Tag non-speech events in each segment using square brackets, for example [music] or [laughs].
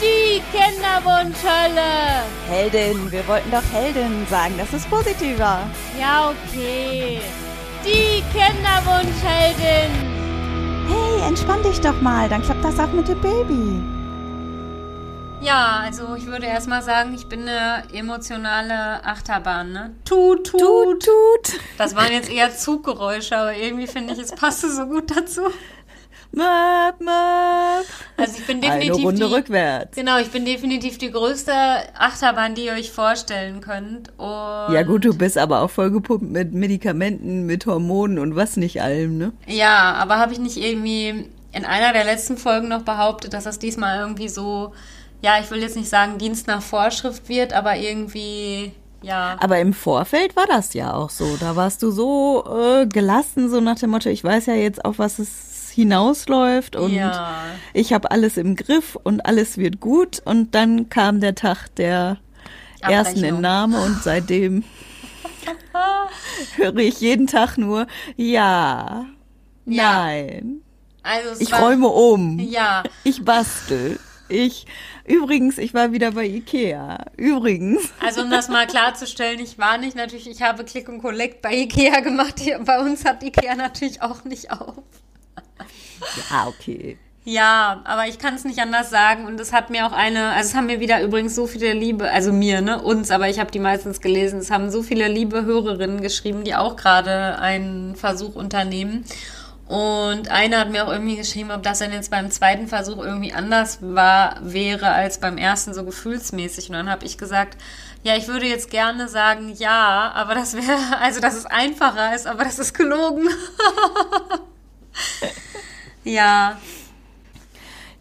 Die Kinderwunschhölle. Heldin, wir wollten doch Heldin sagen, das ist positiver. Ja, okay. Die Kinderwunschheldin. Hey, entspann dich doch mal, dann klappt das auch mit dem Baby. Ja, also ich würde erstmal sagen, ich bin eine emotionale Achterbahn, ne? Tut, tut. Tut, tut. Das waren jetzt eher Zuggeräusche, aber irgendwie finde ich, es passte so gut dazu. Möp, möp. Also ich bin Eine definitiv Runde die, rückwärts. Genau, ich bin definitiv die größte Achterbahn, die ihr euch vorstellen könnt. Und Ja gut, du bist aber auch vollgepumpt mit Medikamenten, mit Hormonen und was nicht allem, ne? Ja, aber habe ich nicht irgendwie in einer der letzten Folgen noch behauptet, dass das diesmal irgendwie so, ja, ich will jetzt nicht sagen Dienst nach Vorschrift wird, aber irgendwie, ja. Aber im Vorfeld war das ja auch so. Da warst du so äh, gelassen, so nach dem Motto, ich weiß ja jetzt auf was es hinausläuft und Ja. ich habe alles im Griff und alles wird gut. Und dann kam der Tag der ersten Abrechnung. Entnahme und seitdem höre ich jeden Tag nur, ja, Ja. nein, Also ich war, räume um, Ja, ich bastel. Ich, übrigens, ich war wieder bei Ikea. Übrigens. also um das mal klarzustellen, ich war nicht natürlich, ich habe Click und Collect bei Ikea gemacht. Hier, bei uns hat Ikea natürlich auch nicht auf. [laughs] Ja, okay. Ja, aber ich kann es nicht anders sagen und es hat mir auch eine, also es haben mir wieder übrigens so viele liebe, also mir, ne, uns, aber ich habe die meistens gelesen, es haben so viele liebe Hörerinnen geschrieben, die auch gerade einen Versuch unternehmen. Und eine hat mir auch irgendwie geschrieben, ob das denn jetzt beim zweiten Versuch irgendwie anders war, wäre als beim ersten so gefühlsmäßig. Und dann habe ich gesagt, ja, ich würde jetzt gerne sagen, ja, aber das wäre, [laughs] also dass es einfacher ist, aber das ist gelogen. [laughs] [laughs] ja,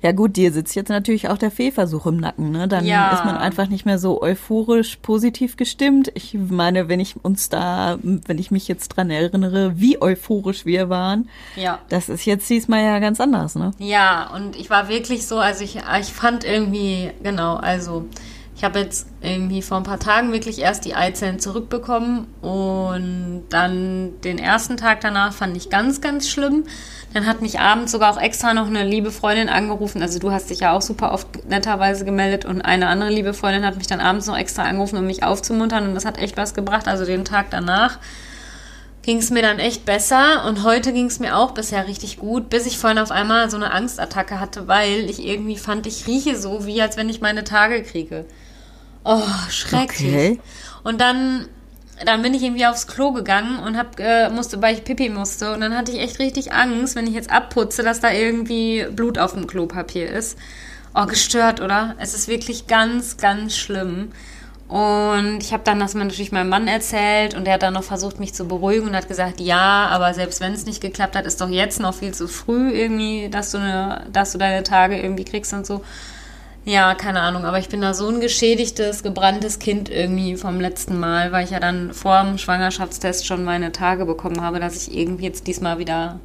Ja gut, dir sitzt jetzt natürlich auch der Fehlversuch im Nacken, ne? Dann Ja. ist man einfach nicht mehr so euphorisch positiv gestimmt. Ich meine, wenn ich uns da, wenn ich mich jetzt dran erinnere, wie euphorisch wir waren, ja. das ist jetzt diesmal ja ganz anders, ne? Ja, und ich war wirklich so, also ich, ich fand irgendwie, genau, also ich habe jetzt irgendwie vor ein paar Tagen wirklich erst die Eizellen zurückbekommen und dann den ersten Tag danach fand ich ganz, ganz schlimm. Dann hat mich abends sogar auch extra noch eine liebe Freundin angerufen. Also du hast dich ja auch super oft netterweise gemeldet und eine andere liebe Freundin hat mich dann abends noch extra angerufen, um mich aufzumuntern und das hat echt was gebracht. Also den Tag danach ging es mir dann echt besser und heute ging es mir auch bisher richtig gut, bis ich vorhin auf einmal so eine Angstattacke hatte, weil ich irgendwie fand, ich rieche so, wie als wenn ich meine Tage kriege. Oh, schrecklich. Okay. Und dann, dann bin ich irgendwie aufs Klo gegangen und hab, äh, musste, weil ich Pipi musste. Und dann hatte ich echt richtig Angst, wenn ich jetzt abputze, dass da irgendwie Blut auf dem Klopapier ist. Oh, gestört, oder? Es ist wirklich ganz, ganz schlimm. Und ich habe dann das mal natürlich meinem Mann erzählt und der hat dann noch versucht, mich zu beruhigen und hat gesagt, ja, aber selbst wenn es nicht geklappt hat, ist doch jetzt noch viel zu früh irgendwie, dass du, eine, dass du deine Tage irgendwie kriegst und so. Ja, keine Ahnung, aber ich bin da so ein geschädigtes, gebranntes Kind irgendwie vom letzten Mal, weil ich ja dann vor dem Schwangerschaftstest schon meine Tage bekommen habe, dass ich irgendwie jetzt diesmal wieder.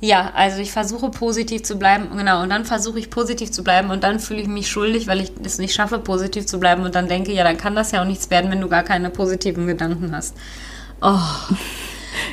Ja, also ich versuche positiv zu bleiben, genau, und dann versuche ich positiv zu bleiben und dann fühle ich mich schuldig, weil ich es nicht schaffe, positiv zu bleiben und dann denke, ja, dann kann das ja auch nichts werden, wenn du gar keine positiven Gedanken hast. Oh,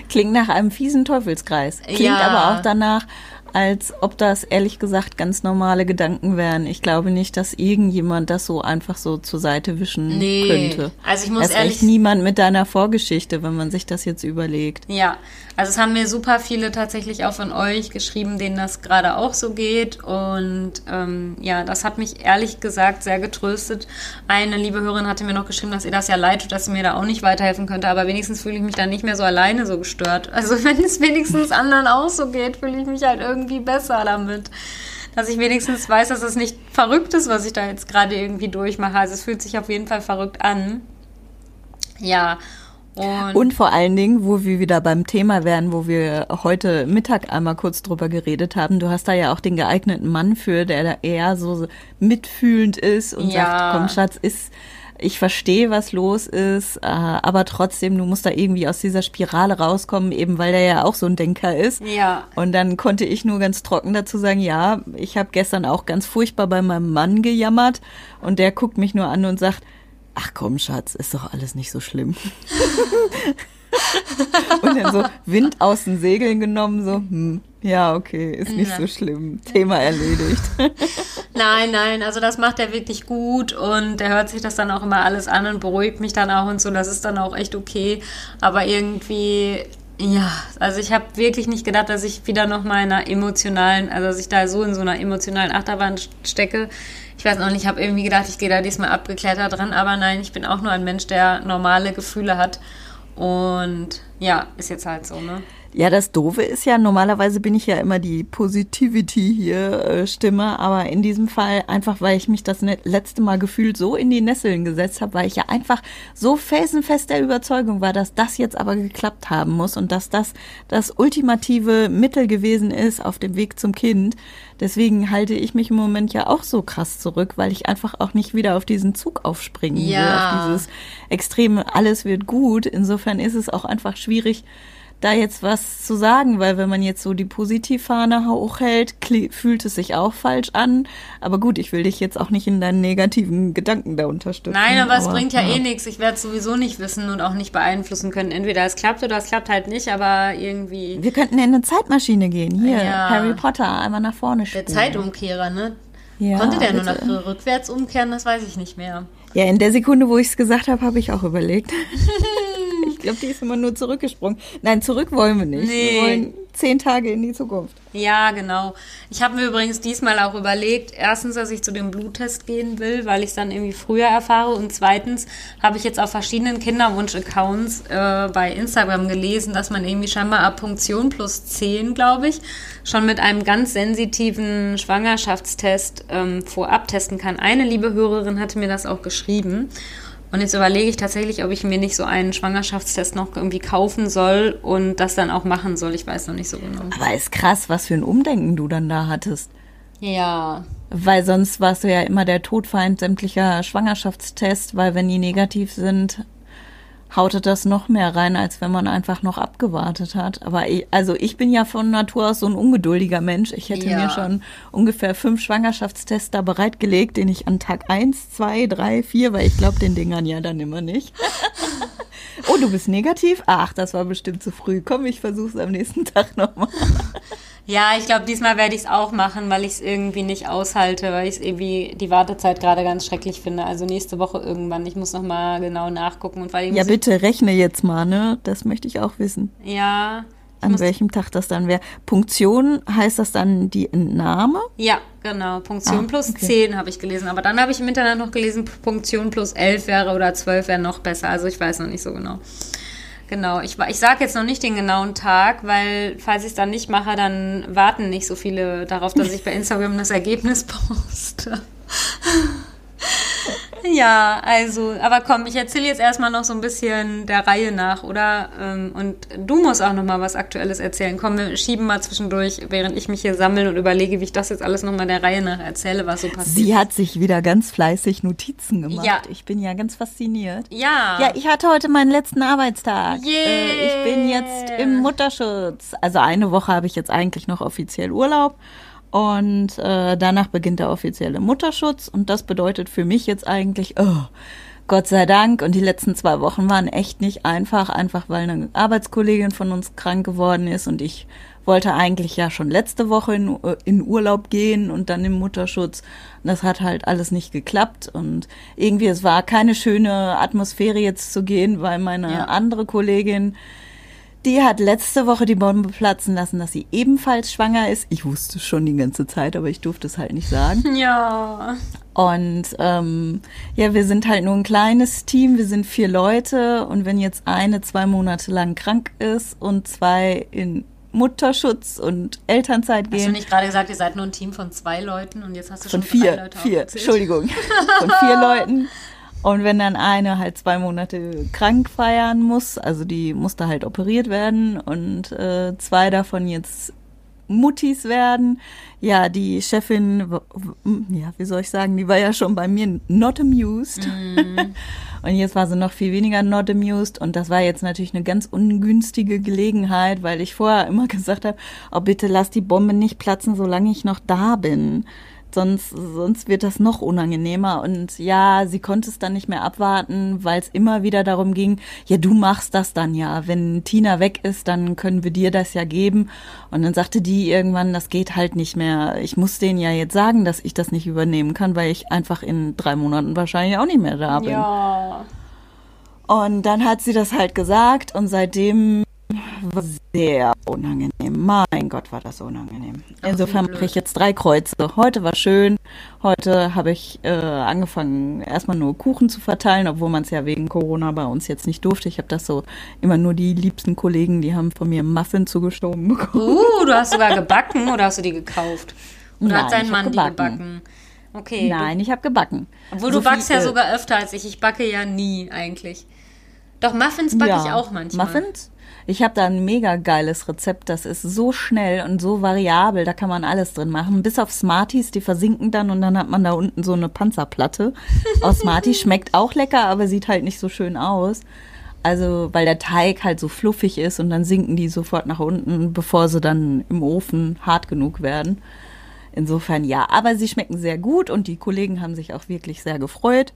Klingt nach einem fiesen Teufelskreis. Klingt Ja. aber auch danach, als ob das ehrlich gesagt ganz normale Gedanken wären. Ich glaube nicht, dass irgendjemand das so einfach so zur Seite wischen Nee. könnte. Also ich muss Erst ehrlich- niemand mit deiner Vorgeschichte, wenn man sich das jetzt überlegt. Ja, also es haben mir super viele tatsächlich auch von euch geschrieben, denen das gerade auch so geht. Und ähm, ja, das hat mich ehrlich gesagt sehr getröstet. Eine liebe Hörerin hatte mir noch geschrieben, dass ihr das ja leid tut, dass sie mir da auch nicht weiterhelfen könnte. Aber wenigstens fühle ich mich dann nicht mehr so alleine so gestört. Also [laughs] wenn es wenigstens anderen auch so geht, fühle ich mich halt irgendwie besser damit. Dass ich wenigstens weiß, dass es nicht verrückt ist, was ich da jetzt gerade irgendwie durchmache. Also es fühlt sich auf jeden Fall verrückt an. Ja. Und, Und vor allen Dingen, wo wir wieder beim Thema wären, wo wir heute Mittag einmal kurz drüber geredet haben, du hast da ja auch den geeigneten Mann für, der da eher so mitfühlend ist und Ja. sagt, komm Schatz, ist, ich verstehe, was los ist, äh, aber trotzdem, du musst da irgendwie aus dieser Spirale rauskommen, eben weil der ja auch so ein Denker ist. Ja. Und dann konnte ich nur ganz trocken dazu sagen, ja, ich habe gestern auch ganz furchtbar bei meinem Mann gejammert und der guckt mich nur an und sagt, ach komm Schatz, ist doch alles nicht so schlimm. [laughs] [laughs] Und dann so Wind aus den Segeln genommen, so, hm, ja, okay, ist nicht Ja. so schlimm. Thema erledigt. [laughs] Nein, nein, also das macht er wirklich gut und der hört sich das dann auch immer alles an und beruhigt mich dann auch und so. Das ist dann auch echt okay. Aber irgendwie, ja, also ich habe wirklich nicht gedacht, dass ich wieder noch mal in einer emotionalen, also dass ich da so in so einer emotionalen Achterbahn stecke. Ich weiß noch nicht, ich habe irgendwie gedacht, ich gehe da diesmal abgeklärter dran, aber nein, ich bin auch nur ein Mensch, der normale Gefühle hat. Und ja, ist jetzt halt so, ne? Ja, das Doofe ist ja, normalerweise bin ich ja immer die Positivity hier äh, Stimme, aber in diesem Fall einfach, weil ich mich das letzte Mal gefühlt so in die Nesseln gesetzt habe, weil ich ja einfach so felsenfest der Überzeugung war, dass das jetzt aber geklappt haben muss und dass das das ultimative Mittel gewesen ist auf dem Weg zum Kind. Deswegen halte ich mich im Moment ja auch so krass zurück, weil ich einfach auch nicht wieder auf diesen Zug aufspringen will, Ja. auf dieses extreme, alles wird gut. Insofern ist es auch einfach schwierig, da jetzt was zu sagen, weil wenn man jetzt so die Positivfahne hochhält, fühlt es sich auch falsch an. Aber gut, ich will dich jetzt auch nicht in deinen negativen Gedanken da unterstützen. Nein, aber, es bringt ja, eh nichts. Ich werde es sowieso nicht wissen und auch nicht beeinflussen können. Entweder es klappt oder es klappt halt nicht, aber irgendwie Wir könnten in eine Zeitmaschine gehen. Hier, Ja. Harry Potter, einmal nach vorne der spielen. Nach ne? Ja, Konnte der nur bitte. nach rückwärts umkehren? Das weiß ich nicht mehr. Ja, in der Sekunde, wo ich es gesagt habe, habe ich auch überlegt. [laughs] ich glaube, die ist immer nur zurückgesprungen. Nein, zurück wollen wir nicht. Nee. Wir wollen zehn Tage in die Zukunft. Ja, genau. Ich habe mir übrigens diesmal auch überlegt, erstens, dass ich zu dem Bluttest gehen will, weil ich es dann irgendwie früher erfahre. Und zweitens habe ich jetzt auf verschiedenen Kinderwunsch-Accounts äh, bei Instagram gelesen, dass man irgendwie scheinbar ab Punktion plus 10, glaube ich, schon mit einem ganz sensitiven Schwangerschaftstest ähm, vorab testen kann. Eine liebe Hörerin hatte mir das auch geschrieben. Und jetzt überlege ich tatsächlich, ob ich mir nicht so einen Schwangerschaftstest noch irgendwie kaufen soll und das dann auch machen soll. Ich weiß noch nicht so genau. Aber ist krass, was für ein Umdenken du dann da hattest. Ja, Weil sonst warst du ja immer der Todfeind sämtlicher Schwangerschaftstests, weil wenn die negativ sind, hautet das noch mehr rein, als wenn man einfach noch abgewartet hat. Aber ich, also ich bin ja von Natur aus so ein ungeduldiger Mensch. Ich hätte Ja. mir schon ungefähr fünf Schwangerschaftstests da bereitgelegt, den ich an Tag eins, zwei, drei, vier, weil ich glaube den Dingern ja dann immer nicht. [laughs] oh, du bist negativ? Ach, das war bestimmt zu früh. Komm, ich versuch's am nächsten Tag nochmal. [laughs] Ja, ich glaube, diesmal werde ich es auch machen, weil ich es irgendwie nicht aushalte, weil ich es irgendwie die Wartezeit gerade ganz schrecklich finde. Also nächste Woche irgendwann. Ich muss noch mal genau nachgucken und weil Ja, bitte rechne jetzt mal, ne? Das möchte ich auch wissen. Ja, An welchem Tag das dann wäre. Punktion heißt das dann die Entnahme? ja, genau. Punktion Ah, plus okay. 10 habe ich gelesen. Aber dann habe ich im Internet noch gelesen, Punktion plus 11 wäre oder 12 wäre noch besser. Also ich weiß noch nicht so genau. Genau, ich, ich sage jetzt noch nicht den genauen Tag, weil falls ich es dann nicht mache, dann warten nicht so viele darauf, dass ich bei Instagram das Ergebnis poste. Ja, also, aber komm, ich erzähle jetzt erstmal noch so ein bisschen der Reihe nach, oder? Ähm, Und du musst auch noch mal was Aktuelles erzählen. Komm, wir schieben mal zwischendurch, während ich mich hier sammle und überlege, wie ich das jetzt alles noch mal der Reihe nach erzähle, was so passiert. Sie hat sich wieder ganz fleißig Notizen gemacht. Ja. Ich bin ja ganz fasziniert. ja. Ja, ich hatte heute meinen letzten Arbeitstag. Yeah. Äh, ich bin jetzt im Mutterschutz. Also eine Woche habe ich jetzt eigentlich noch offiziell Urlaub. Und äh, danach beginnt der offizielle Mutterschutz. Und das bedeutet für mich jetzt eigentlich, oh, Gott sei Dank. Und die letzten zwei Wochen waren echt nicht einfach, einfach weil eine Arbeitskollegin von uns krank geworden ist. Und ich wollte eigentlich ja schon letzte Woche in, in Urlaub gehen und dann im Mutterschutz. Und das hat halt alles nicht geklappt. Und irgendwie, es war keine schöne Atmosphäre jetzt zu gehen, weil meine Ja. andere Kollegin die hat letzte Woche die Bombe platzen lassen, dass sie ebenfalls schwanger ist. Ich wusste es schon die ganze Zeit, aber ich durfte es halt nicht sagen. [laughs] Ja. Und ähm, ja, wir sind halt nur ein kleines Team, wir sind vier Leute und wenn jetzt eine zwei Monate lang krank ist und zwei in Mutterschutz und Elternzeit Hast du gehen, nicht gerade gesagt, ihr seid nur ein Team von zwei Leuten und jetzt hast du von schon drei vier, Leute vier? Entschuldigung, [laughs] von vier Leuten. Und wenn dann eine halt zwei Monate krank feiern muss, also die musste halt operiert werden und äh, zwei davon jetzt Muttis werden. Ja, die Chefin, ja, wie soll ich sagen, die war ja schon bei mir not amused. [laughs] und jetzt war sie noch viel weniger not amused. Und das war jetzt natürlich eine ganz ungünstige Gelegenheit, weil ich vorher immer [laughs] gesagt habe, oh bitte lass die Bombe nicht platzen, solange ich noch da bin. Sonst, sonst wird das noch unangenehmer. Und ja, sie konnte es dann nicht mehr abwarten, weil es immer wieder darum ging, ja, du machst das dann ja. Wenn Tina weg ist, dann können wir dir das ja geben. Und dann sagte die irgendwann, das geht halt nicht mehr. Ich muss denen ja jetzt sagen, dass ich das nicht übernehmen kann, weil ich einfach in drei Monaten wahrscheinlich auch nicht mehr da bin. Ja. Und dann hat sie das halt gesagt und seitdem war sehr unangenehm. Mein Gott, war das unangenehm. Insofern mache ich jetzt drei Kreuze. Heute war schön. Heute habe ich äh, angefangen, erstmal nur Kuchen zu verteilen, obwohl man es ja wegen Corona bei uns jetzt nicht durfte. Ich habe das so immer nur die liebsten Kollegen, die haben von mir Muffin zugeschoben bekommen. Uh, du hast sogar gebacken oder hast du die gekauft? Oder Nein, hat dein ich Mann hab die gebacken. gebacken? Okay. Nein, ich habe gebacken. Obwohl So du backst viel, ja äh, sogar öfter als ich. Ich backe ja nie eigentlich. Doch Muffins backe ich auch manchmal. Muffins? Ich habe da ein mega geiles Rezept. Das ist so schnell und so variabel. Da kann man alles drin machen. Bis auf Smarties, die versinken dann und dann hat man da unten so eine Panzerplatte. [laughs] Aus Smarties schmeckt auch lecker, aber sieht halt nicht so schön aus. Also, weil der Teig halt so fluffig ist und dann sinken die sofort nach unten, bevor sie dann im Ofen hart genug werden. Insofern ja, aber sie schmecken sehr gut und die Kollegen haben sich auch wirklich sehr gefreut.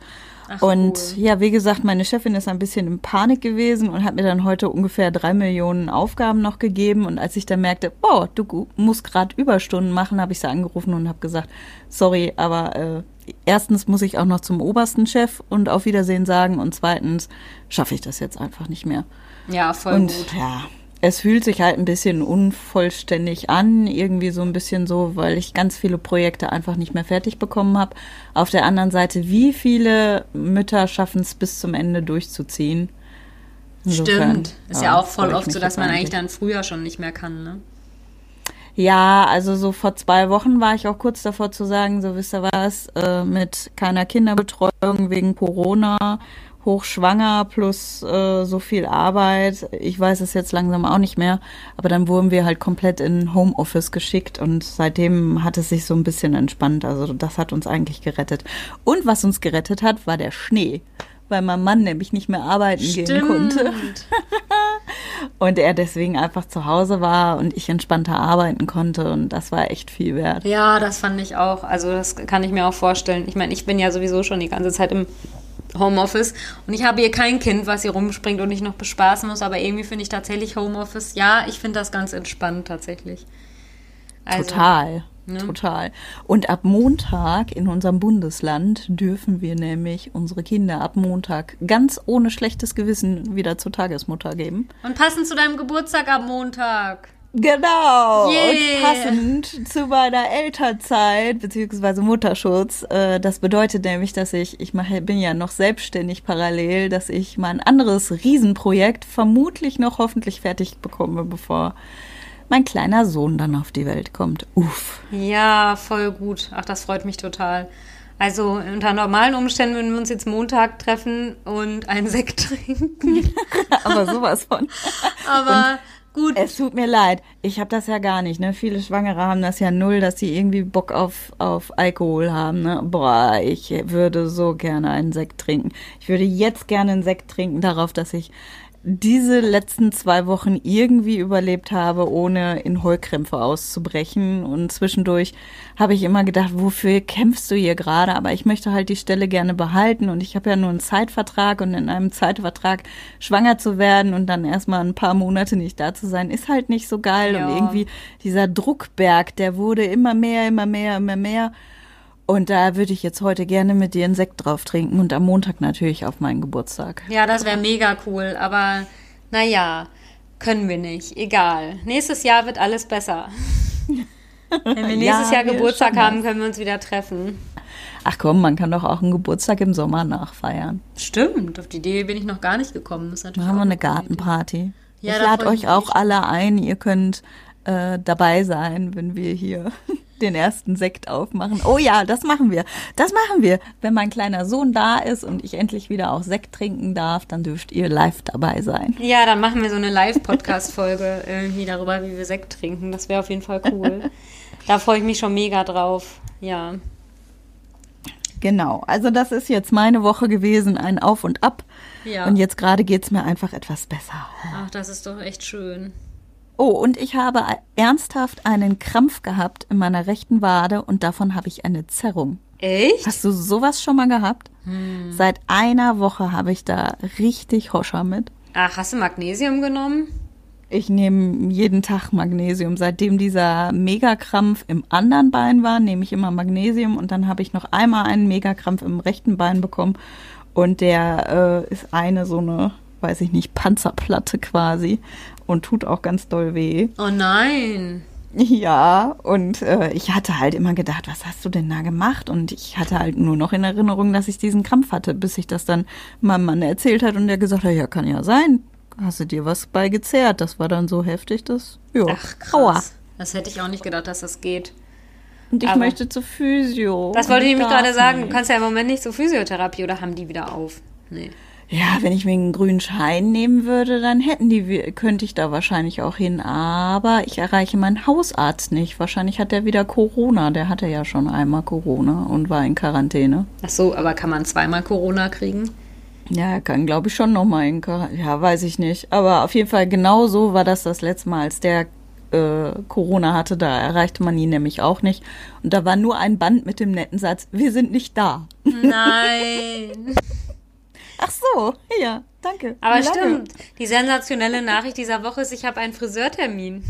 Ach, und cool. ja, wie gesagt, meine Chefin ist ein bisschen in Panik gewesen und hat mir dann heute ungefähr drei Millionen Aufgaben noch gegeben. Und als ich dann merkte, oh, du musst gerade Überstunden machen, habe ich sie angerufen und habe gesagt, sorry, aber äh, erstens muss ich auch noch zum obersten Chef und auf Wiedersehen sagen und zweitens schaffe ich das jetzt einfach nicht mehr. Ja, voll Und gut. ja, es fühlt sich halt ein bisschen unvollständig an, irgendwie so ein bisschen so, weil ich ganz viele Projekte einfach nicht mehr fertig bekommen habe. Auf der anderen Seite, wie viele Mütter schaffen es bis zum Ende durchzuziehen? Insofern, Stimmt. Ist ja, auch voll oft so, dass man eigentlich dann früher schon nicht mehr kann, ne? Ja, also so vor zwei Wochen war ich auch kurz davor zu sagen, so wisst ihr was, äh, mit keiner Kinderbetreuung wegen Corona, hochschwanger plus äh, so viel Arbeit. Ich weiß es jetzt langsam auch nicht mehr, aber dann wurden wir halt komplett in Homeoffice geschickt und seitdem hat es sich so ein bisschen entspannt. Also das hat uns eigentlich gerettet. Und was uns gerettet hat, war der Schnee. Weil mein Mann nämlich nicht mehr arbeiten gehen konnte [laughs] und er deswegen einfach zu Hause war und ich entspannter arbeiten konnte und das war echt viel wert. Ja, das fand ich auch. Also das kann ich mir auch vorstellen. Ich meine, ich bin ja sowieso schon die ganze Zeit im Homeoffice und ich habe hier kein Kind, was hier rumspringt und ich noch bespaßen muss, aber irgendwie finde ich tatsächlich Homeoffice, ja, ich finde das ganz entspannt tatsächlich. Also, total, ne? total. Und ab Montag in unserem Bundesland dürfen wir nämlich unsere Kinder ab Montag ganz ohne schlechtes Gewissen wieder zur Tagesmutter geben. Und passend zu deinem Geburtstag am Montag. Genau. Yeah. Und passend zu meiner Elternzeit beziehungsweise Mutterschutz. Äh, das bedeutet nämlich, dass ich, ich mache, bin ja noch selbstständig parallel, dass ich mein anderes Riesenprojekt vermutlich noch hoffentlich fertig bekomme, bevor mein kleiner Sohn dann auf die Welt kommt. Uff. Ja, voll gut. Ach, das freut mich total. Also unter normalen Umständen würden wir uns jetzt Montag treffen und einen Sekt trinken. [laughs] Aber sowas von. Aber gut. Es tut mir leid, ich habe das ja gar nicht. Ne? Viele Schwangere haben das ja null, dass sie irgendwie Bock auf, auf Alkohol haben. Ne? Boah, ich würde so gerne einen Sekt trinken. Ich würde jetzt gerne einen Sekt trinken, darauf, dass ich diese letzten zwei Wochen irgendwie überlebt habe, ohne in Heulkrämpfe auszubrechen. Und zwischendurch habe ich immer gedacht, wofür kämpfst du hier gerade? Aber ich möchte halt die Stelle gerne behalten. Und ich habe ja nur einen Zeitvertrag und in einem Zeitvertrag schwanger zu werden und dann erstmal ein paar Monate nicht da zu sein, ist halt nicht so geil. Ja. Und irgendwie dieser Druckberg, der wurde immer mehr, immer mehr, immer mehr. Und da würde ich jetzt heute gerne mit dir einen Sekt drauf trinken und am Montag natürlich auf meinen Geburtstag. Ja, das wäre mega cool. Aber naja, können wir nicht. Egal. Nächstes Jahr wird alles besser. Wenn wir [laughs] nächstes Ja, Jahr wir Geburtstag schon haben, können wir uns wieder treffen. Ach komm, man kann doch auch einen Geburtstag im Sommer nachfeiern. Stimmt, auf die Idee bin ich noch gar nicht gekommen. Das ist natürlich Machen wir eine. Gartenparty. Ja, ich lade euch auch alle ein. Ihr könnt äh, dabei sein, wenn wir hier [laughs] den ersten Sekt aufmachen. Oh ja, das machen wir. Das machen wir. Wenn mein kleiner Sohn da ist und ich endlich wieder auch Sekt trinken darf, dann dürft ihr live dabei sein. Ja, dann machen wir so eine Live-Podcast-Folge [laughs] irgendwie darüber, wie wir Sekt trinken. Das wäre auf jeden Fall cool. [laughs] da freue ich mich schon mega drauf. Ja. Genau. Also das ist jetzt meine Woche gewesen, ein Auf und Ab. Ja. Und jetzt gerade geht's mir einfach etwas besser. Ach, das ist doch echt schön. Oh, und ich habe ernsthaft einen Krampf gehabt in meiner rechten Wade und davon habe ich eine Zerrung. Echt? Hast du sowas schon mal gehabt? Hm. Seit einer Woche habe ich da richtig Hoscher mit. Ach, hast du Magnesium genommen? Ich nehme jeden Tag Magnesium. Seitdem dieser Megakrampf im anderen Bein war, nehme ich immer Magnesium und dann habe ich noch einmal einen Megakrampf im rechten Bein bekommen und der äh, ist eine so eine, weiß ich nicht, Panzerplatte quasi und tut auch ganz doll weh. Oh nein. Ja, und äh, ich hatte halt immer gedacht, was hast du denn da gemacht? Und ich hatte halt nur noch in Erinnerung, dass ich diesen Krampf hatte, bis ich das dann meinem Mann erzählt hat und der gesagt hat, ja, kann ja sein. Hast du dir was bei gezerrt? Das war dann so heftig, dass, ja, Ach, krass. Aua. Das hätte ich auch nicht gedacht, dass das geht. Und ich Aber möchte zur Physio. Das wollte ich nämlich gerade sagen. Du kannst ja im Moment nicht zur Physiotherapie oder haben die wieder auf? Nee. Ja, wenn ich mir einen grünen Schein nehmen würde, dann hätten die, könnte ich da wahrscheinlich auch hin. Aber ich erreiche meinen Hausarzt nicht. Wahrscheinlich hat der wieder Corona. Der hatte ja schon einmal Corona und war in Quarantäne. Ach so, aber kann man zweimal Corona kriegen? Ja, er kann, glaube ich, schon nochmal in Quarantäne. Ja, weiß ich nicht. Aber auf jeden Fall genau so war das das letzte Mal, als der äh, Corona hatte. Da erreichte man ihn nämlich auch nicht. Und da war nur ein Band mit dem netten Satz, wir sind nicht da. Nein. [laughs] Ach so, ja, danke. Aber stimmt, die sensationelle Nachricht dieser Woche ist, ich habe einen Friseurtermin.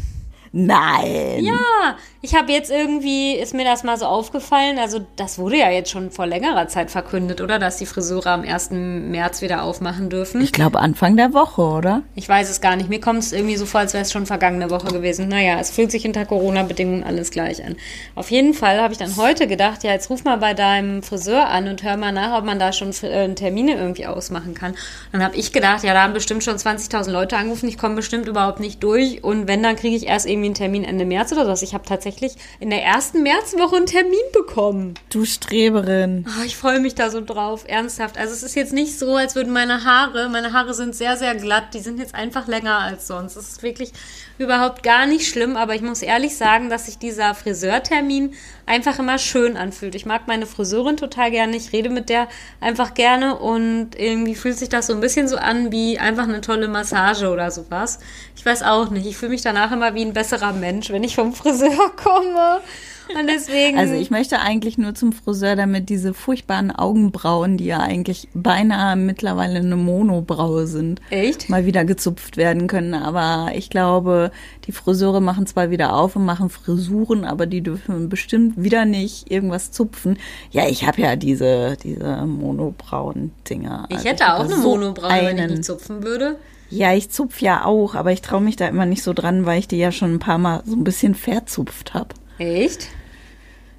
Nein. Ja, ich habe jetzt irgendwie, ist mir das mal so aufgefallen, also das wurde ja jetzt schon vor längerer Zeit verkündet, oder? Dass die Friseure am 1. März wieder aufmachen dürfen. Ich glaube Anfang der Woche, oder? Ich weiß es gar nicht. Mir kommt es irgendwie so vor, als wäre es schon vergangene Woche gewesen. Naja, es fühlt sich unter Corona-Bedingungen alles gleich an. Auf jeden Fall habe ich dann heute gedacht, ja, jetzt ruf mal bei deinem Friseur an und hör mal nach, ob man da schon äh, Termine irgendwie ausmachen kann. Dann habe ich gedacht, ja, da haben bestimmt schon 20.000 Leute angerufen, ich komme bestimmt überhaupt nicht durch und wenn, dann kriege ich erst irgendwie irgendwie einen Termin Ende März oder so. Ich habe tatsächlich in der ersten Märzwoche einen Termin bekommen. Du Streberin. Oh, ich freue mich da so drauf, ernsthaft. Also es ist jetzt nicht so, als würden meine Haare, meine Haare sind sehr, sehr glatt, die sind jetzt einfach länger als sonst. Es ist wirklich überhaupt gar nicht schlimm, aber ich muss ehrlich sagen, dass sich dieser Friseurtermin einfach immer schön anfühlt. Ich mag meine Friseurin total gerne, ich rede mit der einfach gerne und irgendwie fühlt sich das so ein bisschen so an wie einfach eine tolle Massage oder sowas. Ich weiß auch nicht, ich fühle mich danach immer wie ein besserer Mensch, wenn ich vom Friseur [laughs] komme. Und deswegen. Also ich möchte eigentlich nur zum Friseur, damit diese furchtbaren Augenbrauen, die ja eigentlich beinahe mittlerweile eine Monobraue sind, echt mal wieder gezupft werden können. Aber ich glaube, die Friseure machen zwar wieder auf und machen Frisuren, aber die dürfen bestimmt wieder nicht irgendwas zupfen. Ja, ich habe ja diese diese monobrauen Dinger. Ich also hätte auch eine so Monobraue, wenn ich nicht zupfen würde. Ja, ich zupf ja auch, aber ich traue mich da immer nicht so dran, weil ich die ja schon ein paar Mal so ein bisschen verzupft habe. Echt?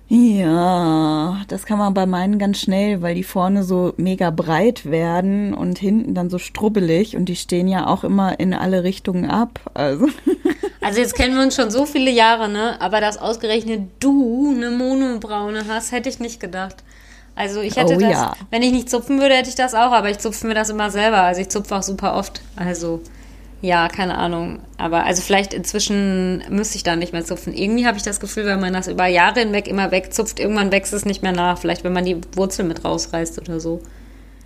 Ja, das kann man bei meinen ganz schnell, weil die vorne so mega breit werden und hinten dann so strubbelig und die stehen ja auch immer in alle Richtungen ab. Also, [laughs] also jetzt kennen wir uns schon so viele Jahre, ne? Aber dass ausgerechnet du eine Monobraune hast, hätte ich nicht gedacht. Also ich hätte oh, das, ja. wenn ich nicht zupfen würde, hätte ich das auch, aber ich zupfe mir das immer selber. Also ich zupfe auch super oft. Also ja, keine Ahnung. Aber also vielleicht inzwischen müsste ich da nicht mehr zupfen. Irgendwie habe ich das Gefühl, wenn man das über Jahre hinweg immer wegzupft, irgendwann wächst es nicht mehr nach. Vielleicht, wenn man die Wurzel mit rausreißt oder so.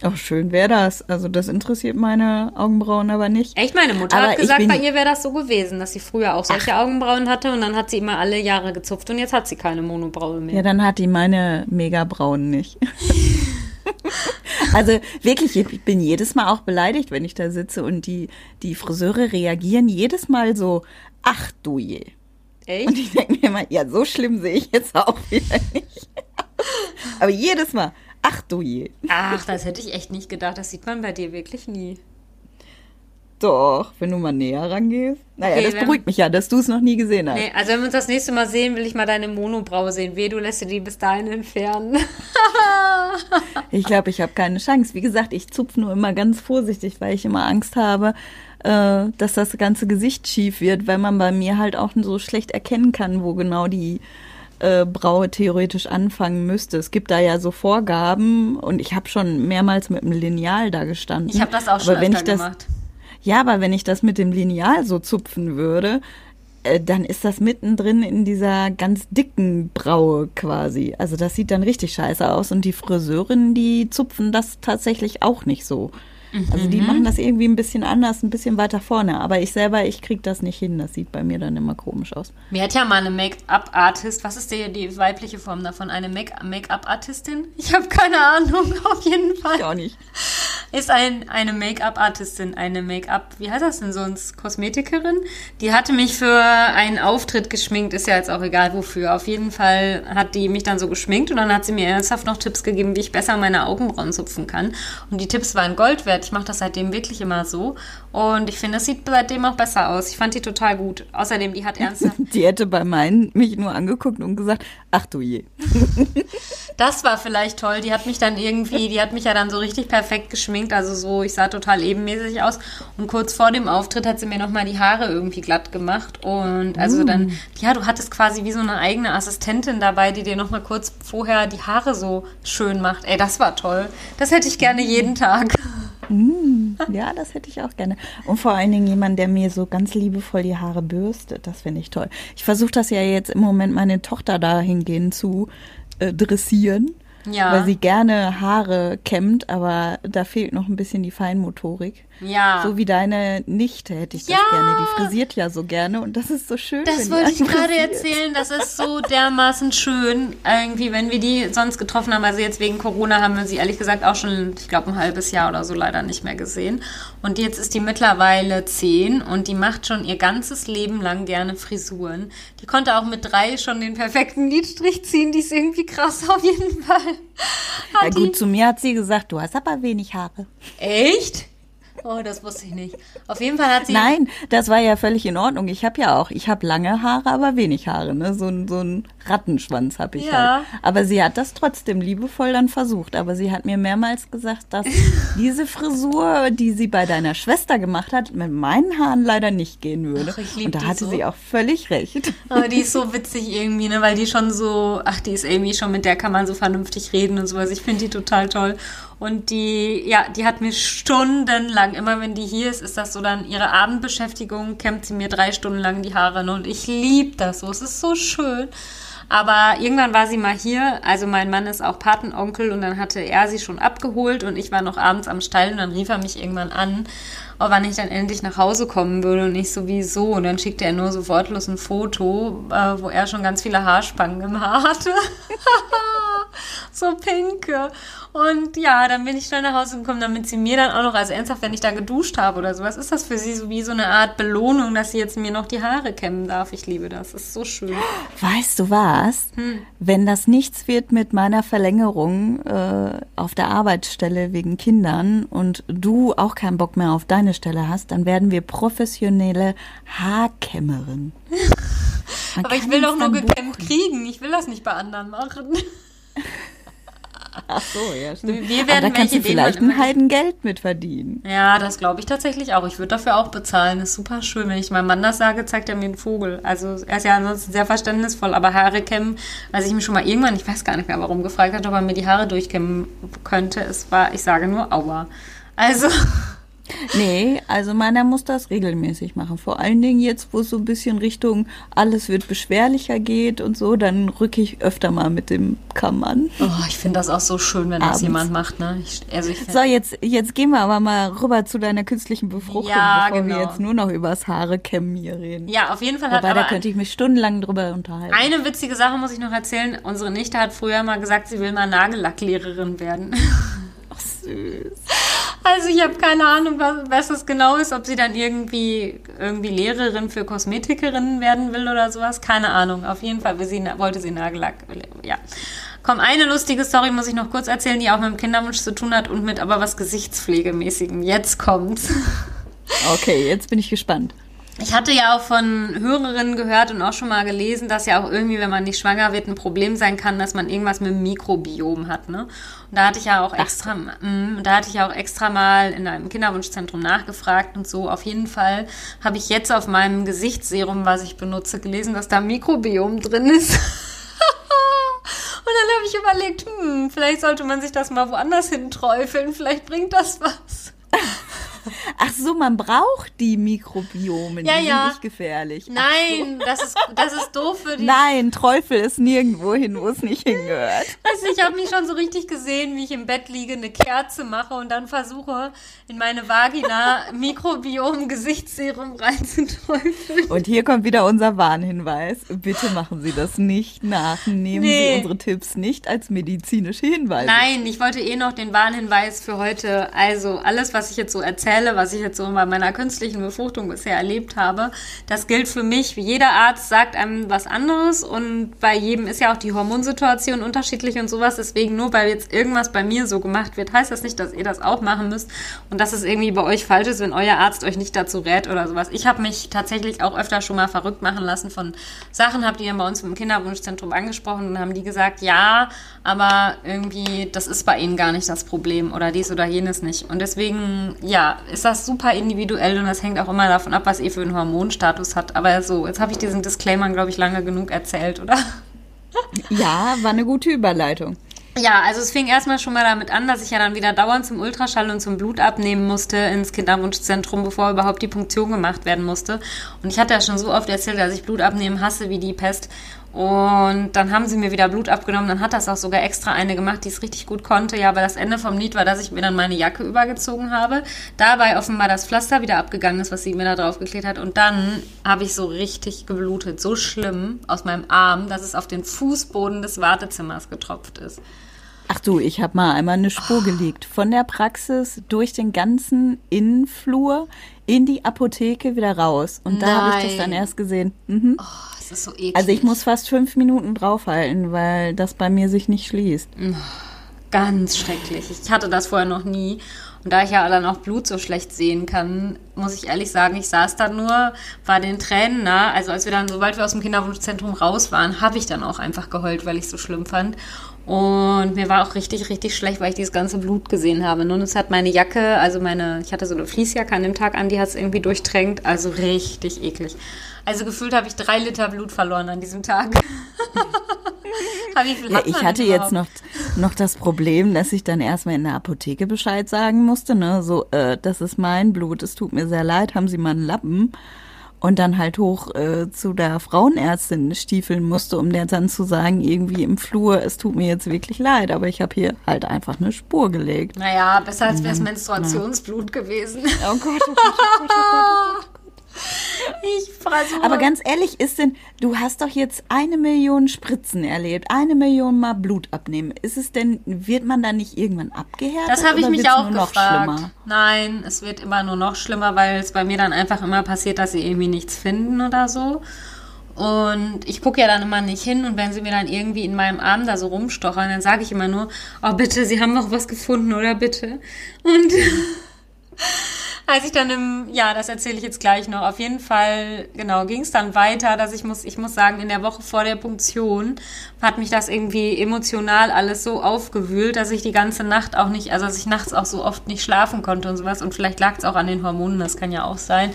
Ach, schön wäre das. Also das interessiert meine Augenbrauen aber nicht. Echt, meine Mutter aber hat gesagt, bei ihr wäre das so gewesen, dass sie früher auch solche Ach. Augenbrauen hatte und dann hat sie immer alle Jahre gezupft und jetzt hat sie keine Monobraue mehr. Ja, dann hat die meine Megabrauen nicht. [laughs] Also wirklich, ich bin jedes Mal auch beleidigt, wenn ich da sitze und die, die Friseure reagieren jedes Mal so, ach du je. Echt? Und ich denke mir immer, ja, so schlimm sehe ich jetzt auch wieder nicht. Aber jedes Mal, ach du je. Ach, das hätte ich echt nicht gedacht. Das sieht man bei dir wirklich nie. Doch, wenn du mal näher rangehst. Naja, okay, das beruhigt mich ja, dass du es noch nie gesehen hast. Nee, also wenn wir uns das nächste Mal sehen, will ich mal deine Monobraue sehen. Weh, du lässt dir die bis dahin entfernen. [laughs] ich glaube, ich habe keine Chance. Wie gesagt, ich zupfe nur immer ganz vorsichtig, weil ich immer Angst habe, äh, dass das ganze Gesicht schief wird, weil man bei mir halt auch so schlecht erkennen kann, wo genau die äh, Braue theoretisch anfangen müsste. Es gibt da ja so Vorgaben und ich habe schon mehrmals mit einem Lineal da gestanden. Ich habe das auch schon aber wenn ich das, gemacht ja, aber wenn ich das mit dem Lineal so zupfen würde, äh, dann ist das mittendrin in dieser ganz dicken Braue quasi. Also das sieht dann richtig scheiße aus und die Friseurinnen, die zupfen das tatsächlich auch nicht so. Also die machen das irgendwie ein bisschen anders, ein bisschen weiter vorne. Aber ich selber, ich krieg das nicht hin. Das sieht bei mir dann immer komisch aus. Mir hat ja mal eine Make-up-Artist, was ist die, die weibliche Form davon? Eine Make-up-Artistin? Ich habe keine Ahnung, [laughs] auf jeden Fall. Ich auch nicht. Ist ein, eine Make-up-Artistin, eine Make-up, wie heißt das denn sonst? Kosmetikerin? Die hatte mich für einen Auftritt geschminkt, ist ja jetzt auch egal wofür. Auf jeden Fall hat die mich dann so geschminkt und dann hat sie mir ernsthaft noch Tipps gegeben, wie ich besser meine Augenbrauen zupfen kann. Und die Tipps waren Gold wert. Ich mache das seitdem wirklich immer so. Und ich finde, es sieht seitdem auch besser aus. Ich fand die total gut. Außerdem, die hat [laughs] ernsthaft. Die hätte bei meinen mich nur angeguckt und gesagt, ach du je. [laughs] Das war vielleicht toll. Die hat mich dann irgendwie, die hat mich ja dann so richtig perfekt geschminkt. Also so, ich sah total ebenmäßig aus. Und kurz vor dem Auftritt hat sie mir nochmal die Haare irgendwie glatt gemacht. Und also dann, ja, du hattest quasi wie so eine eigene Assistentin dabei, die dir nochmal kurz vorher die Haare so schön macht. Ey, das war toll. Das hätte ich gerne jeden Tag. Ja, das hätte ich auch gerne. Und vor allen Dingen jemand, der mir so ganz liebevoll die Haare bürstet. Das finde ich toll. Ich versuche das ja jetzt im Moment meine Tochter dahingehend zu äh, dressieren. Ja. Weil sie gerne Haare kämmt, aber da fehlt noch ein bisschen die Feinmotorik. Ja. So wie deine Nichte hätte ich das Ja. gerne. Die frisiert ja so gerne und das ist so schön. Das wollte ich [laughs] gerade erzählen. Das ist so dermaßen schön, irgendwie, wenn wir die sonst getroffen haben. Also jetzt wegen Corona haben wir sie ehrlich gesagt auch schon, ich glaube, ein halbes Jahr oder so leider nicht mehr gesehen. Und jetzt ist die mittlerweile zehn und die macht schon ihr ganzes Leben lang gerne Frisuren. Die konnte auch mit drei schon den perfekten Lidstrich ziehen. Die ist irgendwie krass [laughs] auf jeden Fall. Ja Hat die- gut, zu mir hat sie gesagt, du hast aber wenig Haare. Echt? Oh, das wusste ich nicht. Auf jeden Fall hat sie. Nein, das war ja völlig in Ordnung. Ich habe ja auch, ich habe lange Haare, aber wenig Haare. Ne? So, ein- so ein Rattenschwanz habe ich Ja. halt. Aber sie hat das trotzdem liebevoll dann versucht. Aber sie hat mir mehrmals gesagt, dass [laughs] diese Frisur, die sie bei deiner Schwester gemacht hat, mit meinen Haaren leider nicht gehen würde. Ach, Und da hatte so. sie auch völlig recht. Aber die ist so witzig irgendwie, ne, weil die schon so, ach, die ist Amy schon, mit der kann man so vernünftig reden und sowas. Ich finde die total toll. Und die, ja, die hat mir stundenlang, immer wenn die hier ist, ist das so dann ihre Abendbeschäftigung, kämmt sie mir drei Stunden lang die Haare. Ne? Und ich liebe das so. Es ist so schön. Aber irgendwann war sie mal hier, also mein Mann ist auch Patenonkel und dann hatte er sie schon abgeholt und ich war noch abends am Stall und dann rief er mich irgendwann an, oh, wann ich dann endlich nach Hause kommen würde und ich sowieso. Und dann schickte er nur so wortlos ein Foto, äh, wo er schon ganz viele Haarspangen im Haar hatte. [laughs] so pinke. Und ja, dann bin ich schnell nach Hause gekommen, damit sie mir dann auch noch, also ernsthaft, wenn ich da geduscht habe oder sowas, ist das für sie so wie so eine Art Belohnung, dass sie jetzt mir noch die Haare kämmen darf. Ich liebe das. Das ist so schön. Weißt du was? Hm. Wenn das nichts wird mit meiner Verlängerung äh, auf der Arbeitsstelle wegen Kindern und du auch keinen Bock mehr auf deine Stelle hast, dann werden wir professionelle Haarkämmerin. [laughs] Man Aber ich will doch nur gekämmt kriegen. Ich will das nicht bei anderen machen. [laughs] Ach so, ja, stimmt. Wir Aber werden da kannst du vielleicht ein immer- Heidengeld mit verdienen. Ja, das glaube ich tatsächlich auch. Ich würde dafür auch bezahlen. Das ist super schön. Wenn ich meinem Mann das sage, zeigt er mir einen Vogel. Also er ist ja ansonsten sehr verständnisvoll, aber Haare kämmen, als ich mich schon mal irgendwann, ich weiß gar nicht mehr warum, gefragt hat, ob er mir die Haare durchkämmen könnte, es war, ich sage nur Aua. Also, [laughs] Nee, also meiner muss das regelmäßig machen. Vor allen Dingen jetzt, wo es so ein bisschen Richtung alles wird beschwerlicher geht und so, dann rücke ich öfter mal mit dem Kamm an. oh, ich finde das auch so schön, wenn das Abends. jemand macht. Ne? Ich, also ich So, jetzt, jetzt gehen wir aber mal rüber zu deiner künstlichen Befruchtung, Ja, bevor genau. wir jetzt nur noch übers Haare kämmen hier reden. ja, auf jeden Fall hat Wobei, da könnte ich mich stundenlang drüber unterhalten. eine witzige Sache muss ich noch erzählen. Unsere Nichte hat früher mal gesagt, sie will mal Nagellacklehrerin werden. [laughs] Süß. Also ich habe keine Ahnung, was, was das genau ist, ob sie dann irgendwie irgendwie Lehrerin für Kosmetikerinnen werden will oder sowas. Keine Ahnung. Auf jeden Fall sie, wollte sie Nagellack. Ja. Komm, eine lustige Story muss ich noch kurz erzählen, die auch mit dem Kinderwunsch zu tun hat und mit aber was Gesichtspflegemäßigem. Jetzt kommt's. Okay, jetzt bin ich gespannt. Ich hatte ja auch von Hörerinnen gehört und auch schon mal gelesen, dass ja auch irgendwie, wenn man nicht schwanger wird, ein Problem sein kann, dass man irgendwas mit dem Mikrobiom hat. Ne? Und da hatte ich ja auch extra, mm, und da hatte ich ja auch extra mal in einem Kinderwunschzentrum nachgefragt und so. Auf jeden Fall habe ich jetzt auf meinem Gesichtsserum, was ich benutze, gelesen, dass da Mikrobiom drin ist. [laughs] Und dann habe ich überlegt, hm, vielleicht sollte man sich das mal woanders hinträufeln, vielleicht bringt das was. Ach so, man braucht die Mikrobiome, Ja, die ja. sind nicht gefährlich. Nein, das ist, das ist doof für die. Nein, Teufel ist nirgendwo hin, wo es nicht hingehört. Weißt du, ich habe mich schon so richtig gesehen, wie ich im Bett liege, eine Kerze mache und dann versuche, in meine Vagina Mikrobiom-Gesichtsserum reinzuträufeln. Und hier kommt wieder unser Warnhinweis. Bitte machen Sie das nicht nach. Nehmen Nee. Sie unsere Tipps nicht als medizinische Hinweise. Nein, ich wollte eh noch den Warnhinweis für heute. Also alles, was ich jetzt so erzähle, was ich jetzt so bei meiner künstlichen Befruchtung bisher erlebt habe, das gilt für mich. Jeder Arzt sagt einem was anderes und bei jedem ist ja auch die Hormonsituation unterschiedlich und sowas. Deswegen nur, weil jetzt irgendwas bei mir so gemacht wird, heißt das nicht, dass ihr das auch machen müsst und dass es irgendwie bei euch falsch ist, wenn euer Arzt euch nicht dazu rät oder sowas. Ich habe mich tatsächlich auch öfter schon mal verrückt machen lassen von Sachen, habt ihr dann bei uns im Kinderwunschzentrum angesprochen und haben die gesagt, ja, aber irgendwie, das ist bei ihnen gar nicht das Problem oder dies oder jenes nicht. Und deswegen, ja, ist das super individuell und das hängt auch immer davon ab, was ihr für einen Hormonstatus habt. Aber so, jetzt habe ich diesen Disclaimer, glaube ich, lange genug erzählt, oder? Ja, war eine gute Überleitung. Ja, also es fing erstmal schon mal damit an, dass ich ja dann wieder dauernd zum Ultraschall und zum Blut abnehmen musste ins Kinderwunschzentrum, bevor überhaupt die Punktion gemacht werden musste. Und ich hatte ja schon so oft erzählt, dass ich Blut abnehmen hasse wie die Pest. Und dann haben sie mir wieder Blut abgenommen. Dann hat das auch sogar extra eine gemacht, die es richtig gut konnte. Ja, aber das Ende vom Lied war, dass ich mir dann meine Jacke übergezogen habe. Dabei offenbar das Pflaster wieder abgegangen ist, was sie mir da drauf geklebt hat. Und dann habe ich so richtig geblutet. So schlimm aus meinem Arm, dass es auf den Fußboden des Wartezimmers getropft ist. Ach du, ich habe mal einmal eine Spur gelegt. Von der Praxis durch den ganzen Innenflur in die Apotheke wieder raus. Und da habe ich das dann erst gesehen. Mhm. Oh, es ist so eklig. Also ich muss fast fünf Minuten draufhalten, weil das bei mir sich nicht schließt. Ganz schrecklich. Ich hatte das vorher noch nie. Und da ich ja dann auch Blut so schlecht sehen kann, muss ich ehrlich sagen, ich saß da nur, war den Tränen nah. Also als wir dann, sobald wir aus dem Kinderwunschzentrum raus waren, habe ich dann auch einfach geheult, weil ich es so schlimm fand. Und mir war auch richtig, richtig schlecht, weil ich dieses ganze Blut gesehen habe. Nun, es hat meine Jacke, also meine, ich hatte so eine Fließjacke an dem Tag an, die hat es irgendwie durchtränkt. Also richtig eklig. Also gefühlt habe ich drei Liter Blut verloren an diesem Tag. [laughs] Viel Ja, ich hatte jetzt noch, noch das Problem, dass ich dann erstmal in der Apotheke Bescheid sagen musste, ne, so, äh, das ist mein Blut, es tut mir sehr leid, haben Sie mal einen Lappen? Und dann halt hoch äh, zu der Frauenärztin stiefeln musste, um der dann zu sagen, irgendwie im Flur, es tut mir jetzt wirklich leid, aber ich habe hier halt einfach eine Spur gelegt. Naja, besser als wäre es Menstruationsblut gewesen. Oh Gott, oh Gott, oh Gott, oh Gott. [laughs] [laughs] Ich versuche. Aber ganz ehrlich, ist denn, du hast doch jetzt eine Million Spritzen erlebt, eine Million Mal Blut abnehmen. Ist es denn, wird man dann nicht irgendwann abgehärtet? das habe ich mich auch gefragt. schlimmer? Nein, es wird immer nur noch schlimmer, weil es bei mir dann einfach immer passiert, dass sie irgendwie nichts finden oder so. Und ich gucke ja dann immer nicht hin und wenn sie mir dann irgendwie in meinem Arm da so rumstochern, dann sage ich immer nur, oh bitte, sie haben noch was gefunden, oder bitte? Und [laughs] [laughs] als ich dann im, ja, das erzähle ich jetzt gleich noch, auf jeden Fall, genau, ging es dann weiter, dass ich muss, ich muss sagen, in der Woche vor der Punktion hat mich das irgendwie emotional alles so aufgewühlt, dass ich die ganze Nacht auch nicht, also dass ich nachts auch so oft nicht schlafen konnte und sowas und vielleicht lag es auch an den Hormonen, das kann ja auch sein.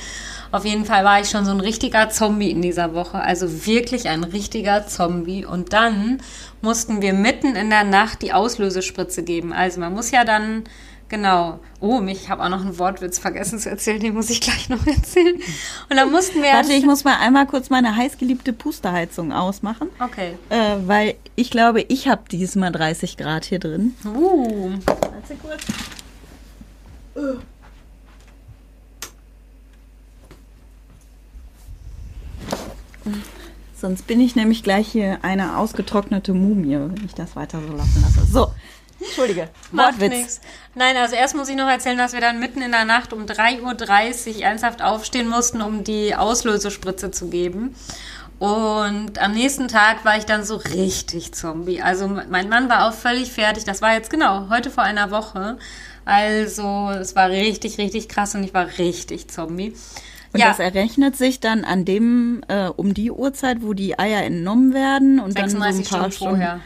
Auf jeden Fall war ich schon so ein richtiger Zombie in dieser Woche, also wirklich ein richtiger Zombie. Und dann mussten wir mitten in der Nacht die Auslösespritze geben. Also man muss ja dann, genau, oh, ich habe auch noch einen Wortwitz vergessen zu erzählen, den muss ich gleich noch [laughs] erzählen. Und dann mussten wir... Warte, ich muss mal einmal kurz meine heißgeliebte Pusterheizung ausmachen, Okay. äh, weil ich glaube, ich habe diesmal 30 Grad hier drin. Uh, Warte kurz. Sonst bin ich nämlich gleich hier eine ausgetrocknete Mumie, wenn ich das weiter so laufen lasse. So, entschuldige. Macht Wortwitz. nichts. Nein, also erst muss ich noch erzählen, dass wir dann mitten in der Nacht um 3.30 Uhr ernsthaft aufstehen mussten, um die Auslösespritze zu geben. Und am nächsten Tag war ich dann so richtig Zombie. Also mein Mann war auch völlig fertig. Das war jetzt genau heute vor einer Woche. Also es war richtig, richtig krass und ich war richtig Zombie. Und das errechnet sich dann an dem, äh, um die Uhrzeit, wo die Eier entnommen werden und dann so ein 36 paar Stunden Stunden. vorher.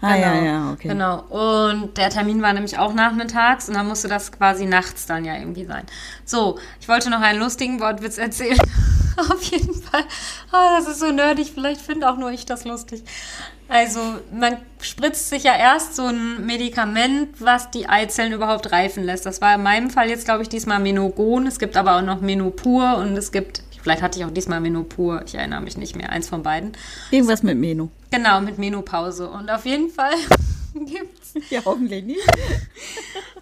Ah, ja, ja, okay. Genau. Und der Termin war nämlich auch nachmittags und dann musste das quasi nachts dann ja irgendwie sein. So, ich wollte noch einen lustigen Wortwitz erzählen. [laughs] Auf jeden Fall. Oh, das ist so nerdig. Vielleicht finde auch nur ich das lustig. Also, man spritzt sich ja erst so ein Medikament, was die Eizellen überhaupt reifen lässt. Das war in meinem Fall jetzt, glaube ich, diesmal Menogon. Es gibt aber auch noch Menopur und es gibt, vielleicht hatte ich auch diesmal Menopur. Ich erinnere mich nicht mehr. Eins von beiden. Irgendwas mit Meno. Genau, mit Menopause. Und auf jeden Fall [laughs] gibt's. Ja, hoffentlich nicht.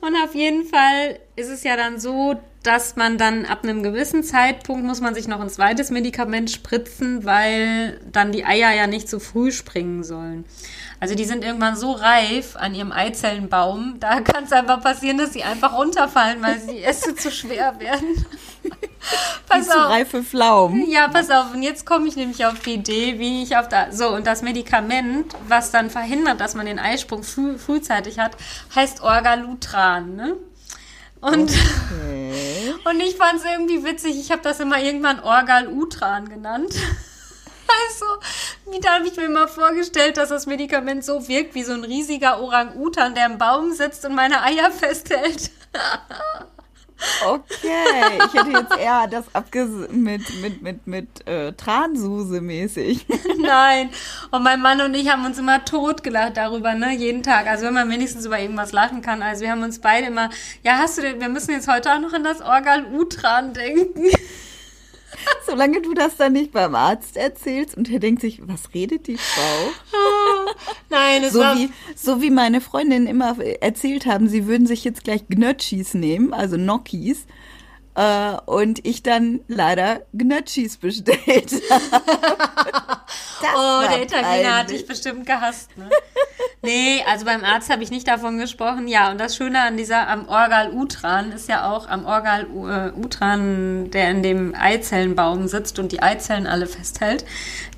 Und auf jeden Fall ist es ja dann so, dass man dann ab einem gewissen Zeitpunkt muss man sich noch ein zweites Medikament spritzen, weil dann die Eier ja nicht zu früh springen sollen. Also die sind irgendwann so reif an ihrem Eizellenbaum, da kann es einfach passieren, dass sie einfach runterfallen, weil die [laughs] Äste zu schwer werden. Pass auf. reife Pflaumen. Ja, pass auf. Und jetzt komme ich nämlich auf die Idee, wie ich auf da. So, und das Medikament, was dann verhindert, dass man den Eisprung früh, frühzeitig hat, heißt Orgalutran, ne? Und, okay. [laughs] und ich fand es irgendwie witzig. Ich habe das immer irgendwann Orgal-Utran genannt. [laughs] Also, wie habe ich mir mal vorgestellt, dass das Medikament so wirkt wie so ein riesiger Orang-Utan, der im Baum sitzt und meine Eier festhält. [laughs] Okay, ich hätte jetzt eher das abges mit, mit, mit, mit äh, Transuse mäßig. [laughs] Nein. Und mein Mann und ich haben uns immer totgelacht darüber, ne? Jeden Tag. Also wenn man wenigstens über irgendwas lachen kann. Also wir haben uns beide immer, ja, hast du denn, wir müssen jetzt heute auch noch an das Organ Utran denken. [laughs] Solange du das dann nicht beim Arzt erzählst und er denkt sich, was redet die Frau? [laughs] Nein, es so war... Wie, so wie meine Freundinnen immer erzählt haben, sie würden sich jetzt gleich Gnötschis nehmen, also Gnocchis. Äh, und ich dann leider Gnötschis bestellt [laughs] oh, der Italiener hat dich bestimmt gehasst, ne? nee, also beim Arzt habe ich nicht davon gesprochen. Ja, und das Schöne an dieser, am Orgal Utran ist ja auch am Orgal äh, Utran, der in dem Eizellenbaum sitzt und die Eizellen alle festhält,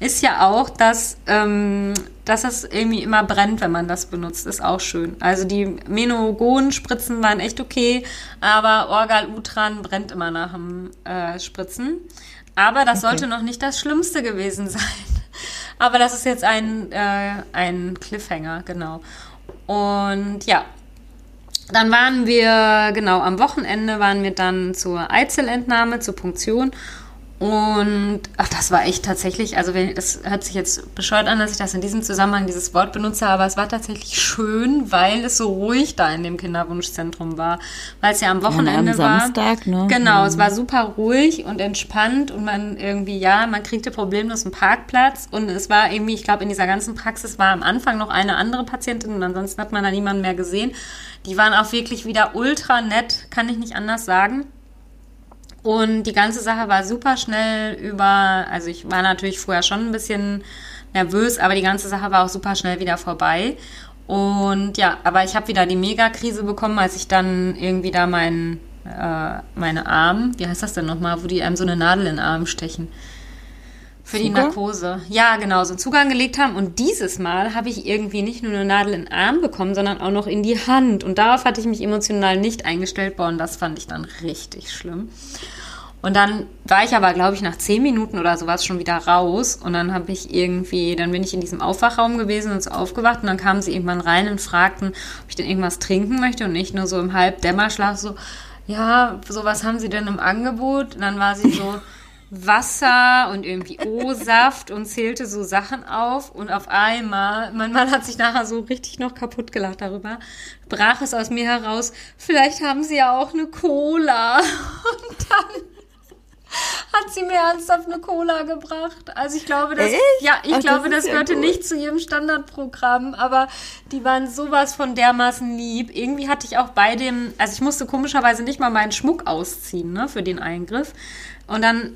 ist ja auch, dass, ähm, dass es irgendwie immer brennt, wenn man das benutzt. Ist auch schön. Also die Menogon-Spritzen waren echt okay, aber Orgal Utran brennt immer nach dem äh, Spritzen. Aber das okay. sollte noch nicht das Schlimmste gewesen [laughs] sein. Aber das ist jetzt ein, äh, ein Cliffhanger, genau. Und ja, dann waren wir, genau, am Wochenende waren wir dann zur Eizelentnahme, zur Punktion. Und ach, das war echt tatsächlich, also wenn, das hört sich jetzt bescheuert an, dass ich das in diesem Zusammenhang dieses Wort benutze, aber es war tatsächlich schön, weil es so ruhig da in dem Kinderwunschzentrum war, weil es ja am Wochenende ja, am Samstag, war. Ne? Genau, mhm. es war super ruhig und entspannt und man irgendwie, ja, man kriegte problemlos einen Parkplatz und es war irgendwie, ich glaube, in dieser ganzen Praxis war am Anfang noch eine andere Patientin und ansonsten hat man da niemanden mehr gesehen. Die waren auch wirklich wieder ultra nett, kann ich nicht anders sagen. Und die ganze Sache war super schnell über, also ich war natürlich vorher schon ein bisschen nervös, aber die ganze Sache war auch super schnell wieder vorbei. Und ja, aber ich habe wieder die Megakrise bekommen, als ich dann irgendwie da meinen äh, meine Arm, wie heißt das denn nochmal, wo die einem so eine Nadel in den Arm stechen. Für Zugang? die Narkose. Ja, genau, so einen Zugang gelegt haben. Und dieses Mal habe ich irgendwie nicht nur eine Nadel in den Arm bekommen, sondern auch noch in die Hand. Und darauf hatte ich mich emotional nicht eingestellt. Boah, und das fand ich dann richtig schlimm. Und dann war ich aber, glaube ich, nach zehn Minuten oder sowas schon wieder raus. Und dann habe ich irgendwie, dann bin ich in diesem Aufwachraum gewesen und so aufgewacht. Und dann kamen sie irgendwann rein und fragten, ob ich denn irgendwas trinken möchte. Und nicht nur so im Halbdämmerschlaf so, ja, so was haben sie denn im Angebot? Und dann war sie so, [laughs] Wasser und irgendwie O-Saft und zählte so Sachen auf und auf einmal, mein Mann hat sich nachher so richtig noch kaputt gelacht darüber, brach es aus mir heraus, vielleicht haben sie ja auch eine Cola. [laughs] Und dann hat sie mir ernsthaft eine Cola gebracht. Also ich glaube, das, Echt? ja, ich Ach, glaube, das, das gehörte ja nicht zu ihrem Standardprogramm, aber die waren sowas von dermaßen lieb. Irgendwie hatte ich auch bei dem, also ich musste komischerweise nicht mal meinen Schmuck ausziehen, ne, für den Eingriff. Und dann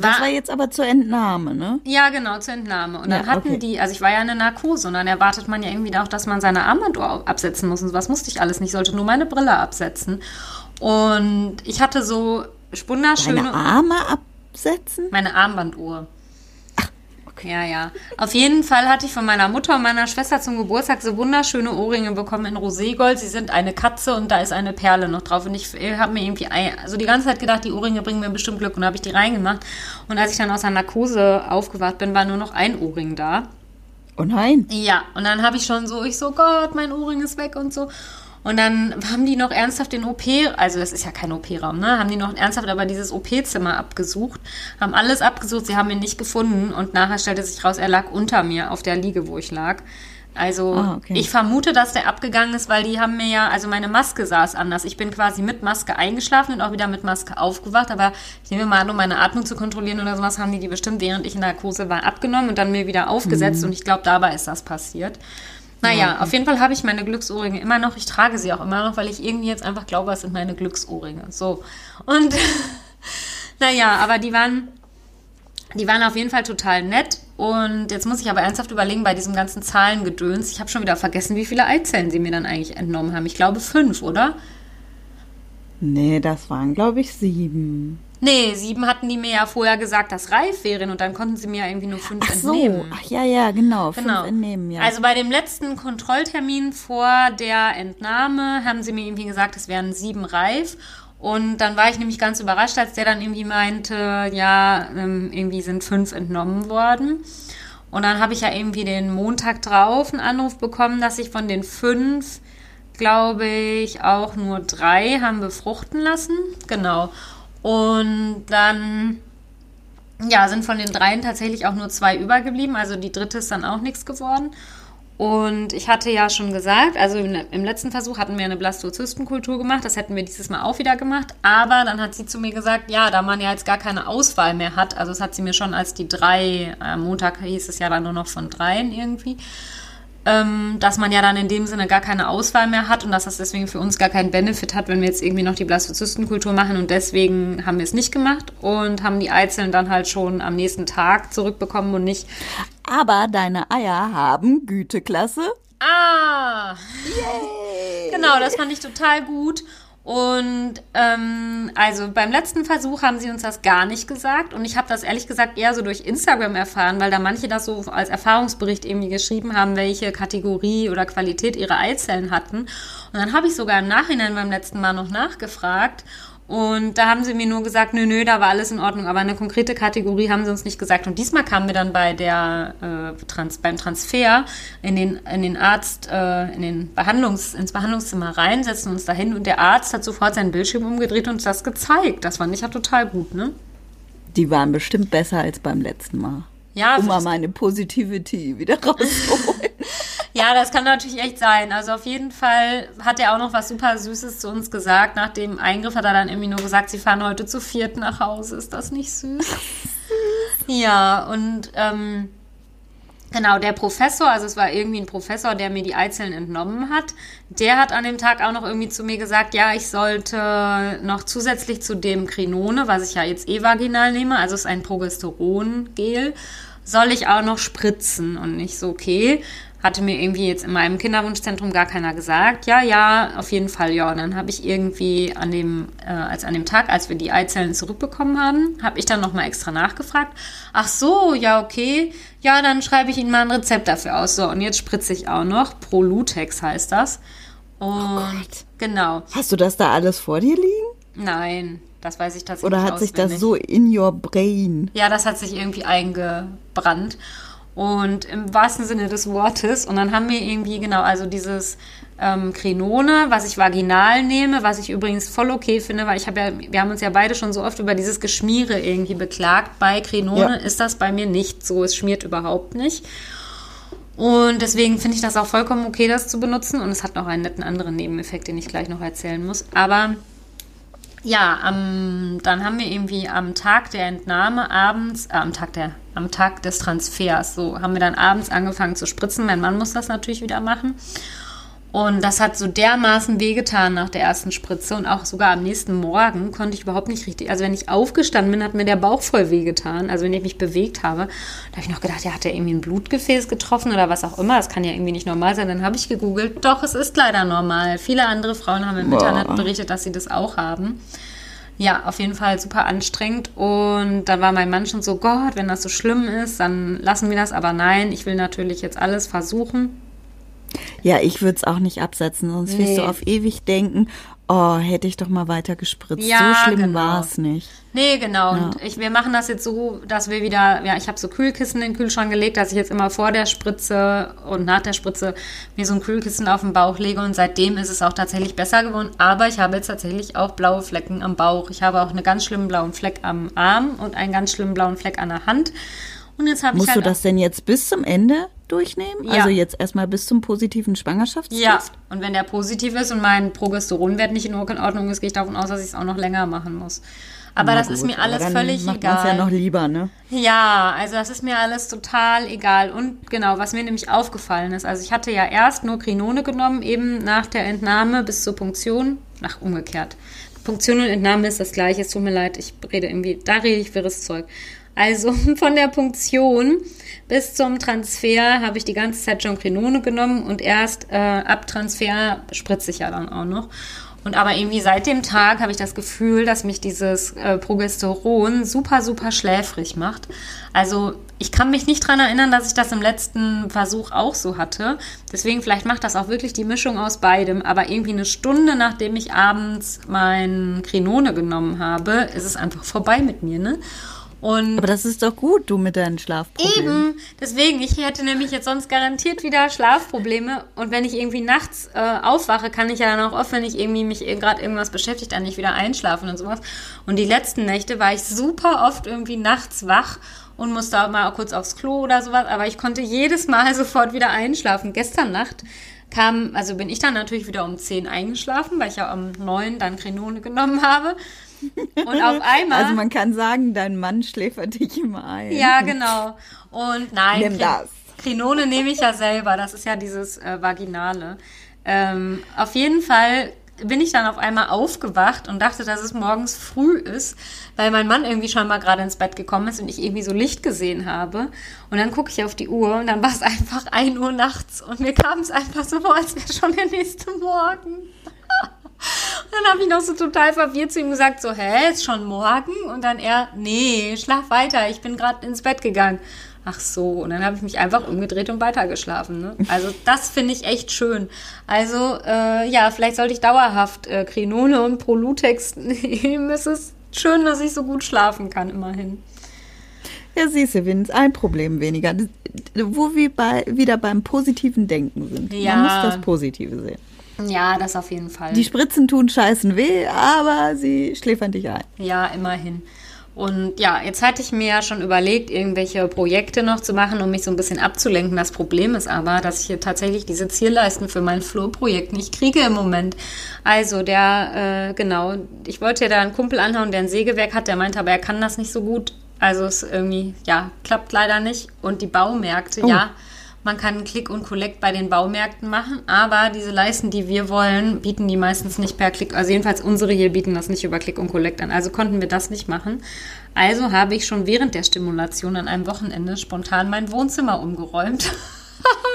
das war jetzt aber zur Entnahme, ne? Ja, genau, zur Entnahme. Und dann ja, hatten okay. die, also ich war ja in der Narkose und dann erwartet man ja irgendwie auch, dass man seine Armbanduhr absetzen muss. Und was musste ich alles nicht, ich sollte nur meine Brille absetzen. Und ich hatte so wunderschöne... Deine Arme absetzen? Meine Armbanduhr. Ja, ja. Auf jeden Fall hatte ich von meiner Mutter und meiner Schwester zum Geburtstag so wunderschöne Ohrringe bekommen in Roségold. Sie sind eine Katze und da ist eine Perle noch drauf. Und ich habe mir irgendwie also die ganze Zeit gedacht, die Ohrringe bringen mir bestimmt Glück. Und habe ich die reingemacht. Und als ich dann aus der Narkose aufgewacht bin, war nur noch ein Ohrring da. Oh nein. Ja, und dann habe ich schon so, ich so, Gott, mein Ohrring ist weg und so. Und dann haben die noch ernsthaft den OP, also das ist ja kein OP-Raum, ne? Haben die noch ernsthaft aber dieses OP-Zimmer abgesucht, haben alles abgesucht, sie haben ihn nicht gefunden und nachher stellte sich raus, er lag unter mir auf der Liege, wo ich lag. Also ah, okay. ich vermute, dass der abgegangen ist, weil die haben mir ja, also meine Maske saß anders. Ich bin quasi mit Maske eingeschlafen und auch wieder mit Maske aufgewacht, aber ich nehme mal an, um meine Atmung zu kontrollieren oder sowas, haben die die bestimmt, während ich in Narkose war, abgenommen und dann mir wieder aufgesetzt mhm. und ich glaube, dabei ist das passiert. Naja, auf jeden Fall habe ich meine Glücksohrringe immer noch. Ich trage sie auch immer noch, weil ich irgendwie jetzt einfach glaube, es sind meine Glücksohrringe. So. Und [laughs] naja, aber die waren, die waren auf jeden Fall total nett. Und jetzt muss ich aber ernsthaft überlegen, bei diesem ganzen Zahlengedöns, ich habe schon wieder vergessen, wie viele Eizellen sie mir dann eigentlich entnommen haben. Ich glaube fünf, oder? Nee, das waren, glaube ich, sieben. Nee, sieben hatten die mir ja vorher gesagt, dass reif wären und dann konnten sie mir ja irgendwie nur fünf Ach so. entnehmen. Ach ja, ja, genau, genau. Fünf entnehmen, ja. Also bei dem letzten Kontrolltermin vor der Entnahme haben sie mir irgendwie gesagt, es wären sieben reif. Und dann war ich nämlich ganz überrascht, als der dann irgendwie meinte, ja, ähm, irgendwie sind fünf entnommen worden. Und dann habe ich ja irgendwie den Montag drauf einen Anruf bekommen, dass ich von den fünf, glaube ich, auch nur drei haben befruchten lassen. Genau. Und dann ja, sind von den dreien tatsächlich auch nur zwei übergeblieben. Also die dritte ist dann auch nichts geworden. Und ich hatte ja schon gesagt, also im letzten Versuch hatten wir eine Blastozystenkultur gemacht, das hätten wir dieses Mal auch wieder gemacht. Aber dann hat sie zu mir gesagt, ja, da man ja jetzt gar keine Auswahl mehr hat, also das hat sie mir schon als die drei, am äh, Montag hieß es ja dann nur noch von dreien irgendwie, ähm, dass man ja dann in dem Sinne gar keine Auswahl mehr hat und dass das deswegen für uns gar keinen Benefit hat, wenn wir jetzt irgendwie noch die Blastozystenkultur machen und deswegen haben wir es nicht gemacht und haben die Eizellen dann halt schon am nächsten Tag zurückbekommen und nicht. Aber deine Eier haben Güteklasse. Ah! Yay. Genau, das fand ich total gut. Und ähm, also beim letzten Versuch haben sie uns das gar nicht gesagt. Und ich habe das ehrlich gesagt eher so durch Instagram erfahren, weil da manche das so als Erfahrungsbericht irgendwie geschrieben haben, welche Kategorie oder Qualität ihre Eizellen hatten. Und dann habe ich sogar im Nachhinein beim letzten Mal noch nachgefragt. Und da haben sie mir nur gesagt, nö, nö, da war alles in Ordnung, aber eine konkrete Kategorie haben sie uns nicht gesagt. Und diesmal kamen wir dann bei der äh, Trans, beim Transfer in den, in den Arzt, äh, in den Behandlungs, ins Behandlungszimmer rein, setzen uns dahin und der Arzt hat sofort seinen Bildschirm umgedreht und uns das gezeigt. Das fand ich ja total gut, ne? Die waren bestimmt besser als beim letzten Mal. Ja, um mal meine Positivity wieder [laughs] rauszuholen. Ja, das kann natürlich echt sein. Also auf jeden Fall hat er auch noch was super Süßes zu uns gesagt. Nach dem Eingriff hat er dann irgendwie nur gesagt, sie fahren heute zu viert nach Hause. Ist das nicht süß? [laughs] ja, und ähm, Genau, der Professor, also es war irgendwie ein Professor, der mir die Eizellen entnommen hat, der hat an dem Tag auch noch irgendwie zu mir gesagt, ja, ich sollte noch zusätzlich zu dem Krinone, was ich ja jetzt eh vaginal nehme, also es ist ein Progesterongel, soll ich auch noch spritzen und nicht so, okay, hatte mir irgendwie jetzt in meinem Kinderwunschzentrum gar keiner gesagt. Ja, ja, auf jeden Fall, ja. Und dann habe ich irgendwie an dem, äh, als an dem Tag, als wir die Eizellen zurückbekommen haben, habe ich dann nochmal extra nachgefragt. Ach so, ja, okay. Ja, dann schreibe ich Ihnen mal ein Rezept dafür aus. So, und jetzt spritze ich auch noch. Prolutex heißt das. Und oh Gott. genau. Hast du das da alles vor dir liegen? Nein, das weiß ich tatsächlich Oder hat sich das so in your brain? Ja, das hat sich irgendwie eingebrannt. Und im wahrsten Sinne des Wortes. Und dann haben wir irgendwie, genau, also dieses ähm, Krinone, was ich vaginal nehme, was ich übrigens voll okay finde, weil ich habe ja, wir haben uns ja beide schon so oft über dieses Geschmiere irgendwie beklagt. Bei Krinone ja. ist das bei mir nicht so. Es schmiert überhaupt nicht. Und deswegen finde ich das auch vollkommen okay, das zu benutzen. Und es hat noch einen netten anderen Nebeneffekt, den ich gleich noch erzählen muss. Aber ja, am, dann haben wir irgendwie am Tag der Entnahme abends, äh, am Tag der, am Tag des Transfers, so haben wir dann abends angefangen zu spritzen. Mein Mann muss das natürlich wieder machen. Und das hat so dermaßen wehgetan nach der ersten Spritze und auch sogar am nächsten Morgen konnte ich überhaupt nicht richtig. Also wenn ich aufgestanden bin, hat mir der Bauch voll wehgetan. Also wenn ich mich bewegt habe, da habe ich noch gedacht, ja, hat er irgendwie ein Blutgefäß getroffen oder was auch immer. Das kann ja irgendwie nicht normal sein. Dann habe ich gegoogelt. Doch, es ist leider normal. Viele andere Frauen haben im Boah. Internet berichtet, dass sie das auch haben. Ja, auf jeden Fall super anstrengend. Und dann war mein Mann schon so, Gott, wenn das so schlimm ist, dann lassen wir das. Aber nein, ich will natürlich jetzt alles versuchen. Ja, ich würde es auch nicht absetzen, sonst wirst Nee. du auf ewig denken, oh, hätte ich doch mal weiter gespritzt. Ja, so schlimm genau. war es nicht. Nee, genau. Und ich, wir machen das jetzt so, dass wir wieder, ja, ich habe so Kühlkissen in den Kühlschrank gelegt, dass ich jetzt immer vor der Spritze und nach der Spritze mir so ein Kühlkissen auf den Bauch lege und seitdem ist es auch tatsächlich besser geworden. Aber ich habe jetzt tatsächlich auch blaue Flecken am Bauch. Ich habe auch einen ganz schlimmen blauen Fleck am Arm und einen ganz schlimmen blauen Fleck an der Hand. Und jetzt habe ich Musst halt du das denn jetzt bis zum Ende durchnehmen? Ja. Also jetzt erstmal bis zum positiven Schwangerschaftstest? Ja, und wenn der positiv ist und mein Progesteronwert nicht in Ordnung ist, gehe ich davon aus, dass ich es auch noch länger machen muss. Aber Na das ist gut, mir aber alles völlig macht egal. man's ja noch lieber, ne? Ja, also das ist mir alles total egal. Und genau, was mir nämlich aufgefallen ist, also ich hatte ja erst nur Krinone genommen, eben nach der Entnahme bis zur Punktion. Ach, umgekehrt. Punktion und Entnahme ist das gleiche, es tut mir leid, ich rede irgendwie, da rede ich wirres Zeug. Also [laughs] von der Punktion bis zum Transfer habe ich die ganze Zeit schon Krinone genommen und erst äh, ab Transfer spritze ich ja dann auch noch. Und aber irgendwie seit dem Tag habe ich das Gefühl, dass mich dieses äh, Progesteron super, super schläfrig macht. Also ich kann mich nicht dran erinnern, dass ich das im letzten Versuch auch so hatte. Deswegen vielleicht macht das auch wirklich die Mischung aus beidem. Aber irgendwie eine Stunde, nachdem ich abends mein Krinone genommen habe, ist es einfach vorbei mit mir. Ne? Und Aber das ist doch gut, du mit deinen Schlafproblemen. Eben, deswegen, ich hätte nämlich jetzt sonst garantiert wieder Schlafprobleme und wenn ich irgendwie nachts äh, aufwache, kann ich ja dann auch oft, wenn ich irgendwie mich gerade irgendwas beschäftigt, dann nicht wieder einschlafen und sowas. Und die letzten Nächte war ich super oft irgendwie nachts wach und musste auch mal kurz aufs Klo oder sowas, aber ich konnte jedes Mal [laughs] sofort wieder einschlafen. Gestern Nacht kam, also bin ich dann natürlich wieder um 10 eingeschlafen, weil ich ja um 9 dann Krenone genommen habe. [laughs] Und auf einmal. Also man kann sagen, dein Mann schläfert dich immer ein. Ja, genau. Und nein, Nimm das. Krinone nehme ich ja selber. Das ist ja dieses äh, Vaginale. Ähm, auf jeden Fall bin ich dann auf einmal aufgewacht und dachte, dass es morgens früh ist, weil mein Mann irgendwie schon mal gerade ins Bett gekommen ist und ich irgendwie so Licht gesehen habe. Und dann gucke ich auf die Uhr und dann war es einfach 1 Uhr nachts und mir kam es einfach so vor, als wäre schon der nächste Morgen. Dann habe ich noch so total verwirrt zu ihm gesagt, so, hä, ist schon morgen? Und dann er, nee, schlaf weiter, ich bin gerade ins Bett gegangen. Ach so, und dann habe ich mich einfach umgedreht und weitergeschlafen. Ne? Also das finde ich echt schön. Also äh, ja, vielleicht sollte ich dauerhaft äh, Krinone und Prolutex [laughs] nehmen. Es ist schön, dass ich so gut schlafen kann, immerhin. Ja, siehst du, Vince, ein Problem weniger. Wo wir bei, wieder beim positiven Denken sind. Ja. Man muss das Positive sehen. Ja, das auf jeden Fall. Die Spritzen tun scheißen weh, aber sie schläfern dich ein. Ja, immerhin. Und ja, jetzt hatte ich mir ja schon überlegt, irgendwelche Projekte noch zu machen, um mich so ein bisschen abzulenken. Das Problem ist aber, dass ich hier tatsächlich diese Zielleisten für mein Flurprojekt nicht kriege im Moment. Also der, äh, genau, ich wollte ja da einen Kumpel anhauen, der ein Sägewerk hat, der meinte aber, er kann das nicht so gut. Also es irgendwie, ja, klappt leider nicht. Und die Baumärkte, Oh. ja, man kann Click und Collect bei den Baumärkten machen, aber diese Leisten, die wir wollen, bieten die meistens nicht per Click. Also jedenfalls unsere hier bieten das nicht über Click und Collect an. Also konnten wir das nicht machen. Also habe ich schon während der Stimulation an einem Wochenende spontan mein Wohnzimmer umgeräumt. [laughs]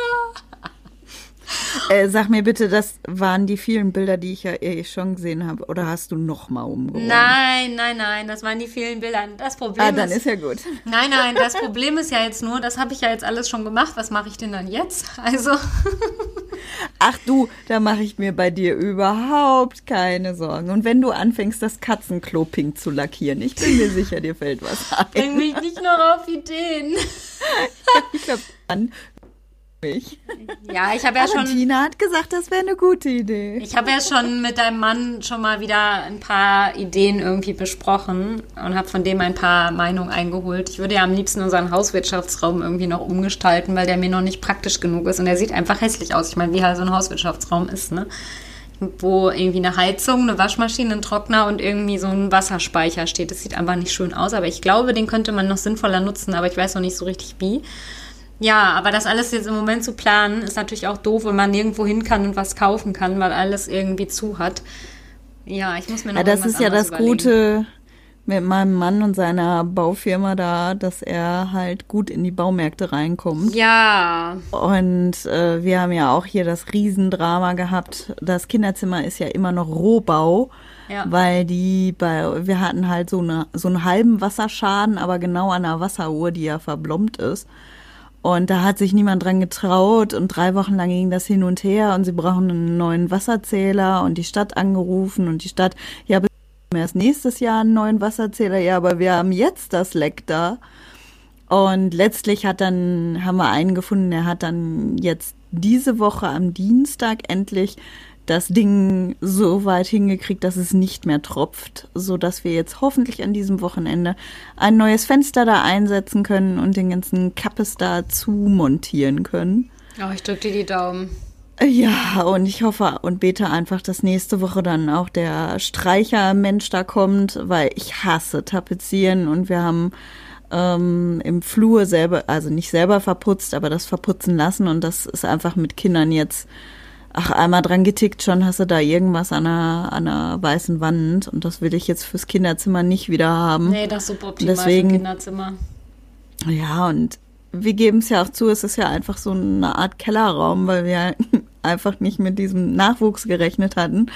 [laughs] Äh, sag mir bitte, das waren die vielen Bilder, die ich ja eh schon gesehen habe. Oder hast du noch mal umgeräumt? Nein, nein, nein, das waren die vielen Bilder. Das Problem Ah, dann ist, ist ja gut. [laughs] Nein, nein, das Problem ist ja jetzt nur, das habe ich ja jetzt alles schon gemacht. Was mache ich denn dann jetzt? [laughs] Also, Ach du, da mache ich mir bei dir überhaupt keine Sorgen. Und wenn du anfängst, das Katzenklo pink zu lackieren, ich bin mir sicher, dir fällt was bring ein. mich nicht noch auf Ideen. Ich glaube, an mich. Ja, ich habe ja Aber schon. Tina hat gesagt, das wäre eine gute Idee. Ich habe ja schon mit deinem Mann schon mal wieder ein paar Ideen irgendwie besprochen und habe von dem ein paar Meinungen eingeholt. Ich würde ja am liebsten unseren Hauswirtschaftsraum irgendwie noch umgestalten, weil der mir noch nicht praktisch genug ist und der sieht einfach hässlich aus. Ich meine, wie halt so ein Hauswirtschaftsraum ist, ne? Wo irgendwie eine Heizung, eine Waschmaschine, ein Trockner und irgendwie so ein Wasserspeicher steht. Das sieht einfach nicht schön aus, aber ich glaube, den könnte man noch sinnvoller nutzen, aber ich weiß noch nicht so richtig wie. Ja, aber das alles jetzt im Moment zu planen, ist natürlich auch doof, wenn man nirgendwo hin kann und was kaufen kann, weil alles irgendwie zu hat. Ja, ich muss mir noch Ja, das ist ja das überlegen. Gute mit meinem Mann und seiner Baufirma da, dass er halt gut in die Baumärkte reinkommt. Ja, Und äh, wir haben ja auch hier das Riesendrama gehabt. Das Kinderzimmer ist ja immer noch Rohbau, Ja. weil die bei wir hatten halt so eine so einen halben Wasserschaden, aber genau an der Wasseruhr, die ja verblombt ist. Und da hat sich niemand dran getraut und drei Wochen lang ging das hin und her und sie brauchen einen neuen Wasserzähler und die Stadt angerufen und die Stadt, ja, erst nächstes Jahr einen neuen Wasserzähler, ja, aber wir haben jetzt das Leck da. Und letztlich hat dann, haben wir einen gefunden, der hat dann jetzt diese Woche am Dienstag endlich das Ding so weit hingekriegt, dass es nicht mehr tropft, so dass wir jetzt hoffentlich an diesem Wochenende ein neues Fenster da einsetzen können und den ganzen Kappes da zumontieren können. Oh, ich drücke dir die Daumen. Ja, und ich hoffe und bete einfach, dass nächste Woche dann auch der Streichermensch da kommt, weil ich hasse Tapezieren und wir haben ähm, im Flur selber, also nicht selber verputzt, aber das verputzen lassen und das ist einfach mit Kindern jetzt ach, einmal dran getickt, schon hast du da irgendwas an einer, an einer weißen Wand und das will ich jetzt fürs Kinderzimmer nicht wieder haben. Nee, das ist suboptimal Deswegen, für Kinderzimmer. Ja, und wir geben es ja auch zu, es ist ja einfach so eine Art Kellerraum, weil wir [laughs] einfach nicht mit diesem Nachwuchs gerechnet hatten.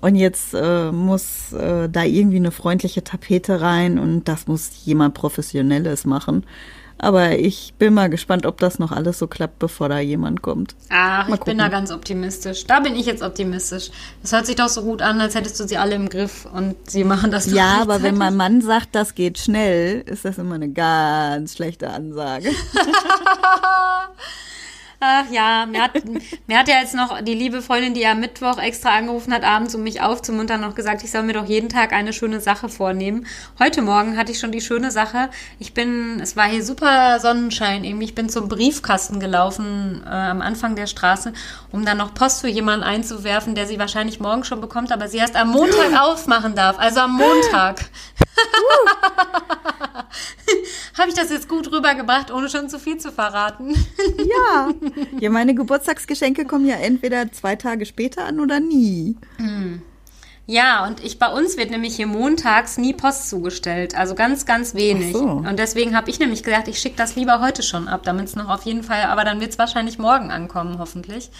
Und jetzt äh, muss äh, da irgendwie eine freundliche Tapete rein und das muss jemand Professionelles machen. Aber ich bin mal gespannt, ob das noch alles so klappt, bevor da jemand kommt. Ach, ich bin da ganz optimistisch. Da bin ich jetzt optimistisch. Das hört sich doch so gut an, als hättest du sie alle im Griff und sie machen das Ja, aber wenn mein Mann sagt, das geht schnell, ist das immer eine ganz schlechte Ansage. [laughs] [laughs] Ach ja, mir hat, mir hat ja jetzt noch die liebe Freundin, die ja Mittwoch extra angerufen hat, abends, um mich aufzumuntern, noch gesagt, ich soll mir doch jeden Tag eine schöne Sache vornehmen. Heute Morgen hatte ich schon die schöne Sache. Ich bin, es war hier super Sonnenschein irgendwie. Ich bin zum Briefkasten gelaufen äh, am Anfang der Straße, um dann noch Post für jemanden einzuwerfen, der sie wahrscheinlich morgen schon bekommt, aber sie erst am Montag [gasps] aufmachen darf. Also am Montag. Habe ich das jetzt gut rübergebracht, ohne schon zu viel zu verraten? [laughs] ja. Ja, meine Geburtstagsgeschenke kommen ja entweder zwei Tage später an oder nie. Hm. Ja, und ich bei uns wird nämlich hier montags nie Post zugestellt, also ganz, ganz wenig. So. Und deswegen habe ich nämlich gesagt, ich schicke das lieber heute schon ab, damit es noch auf jeden Fall, aber dann wird es wahrscheinlich morgen ankommen, hoffentlich.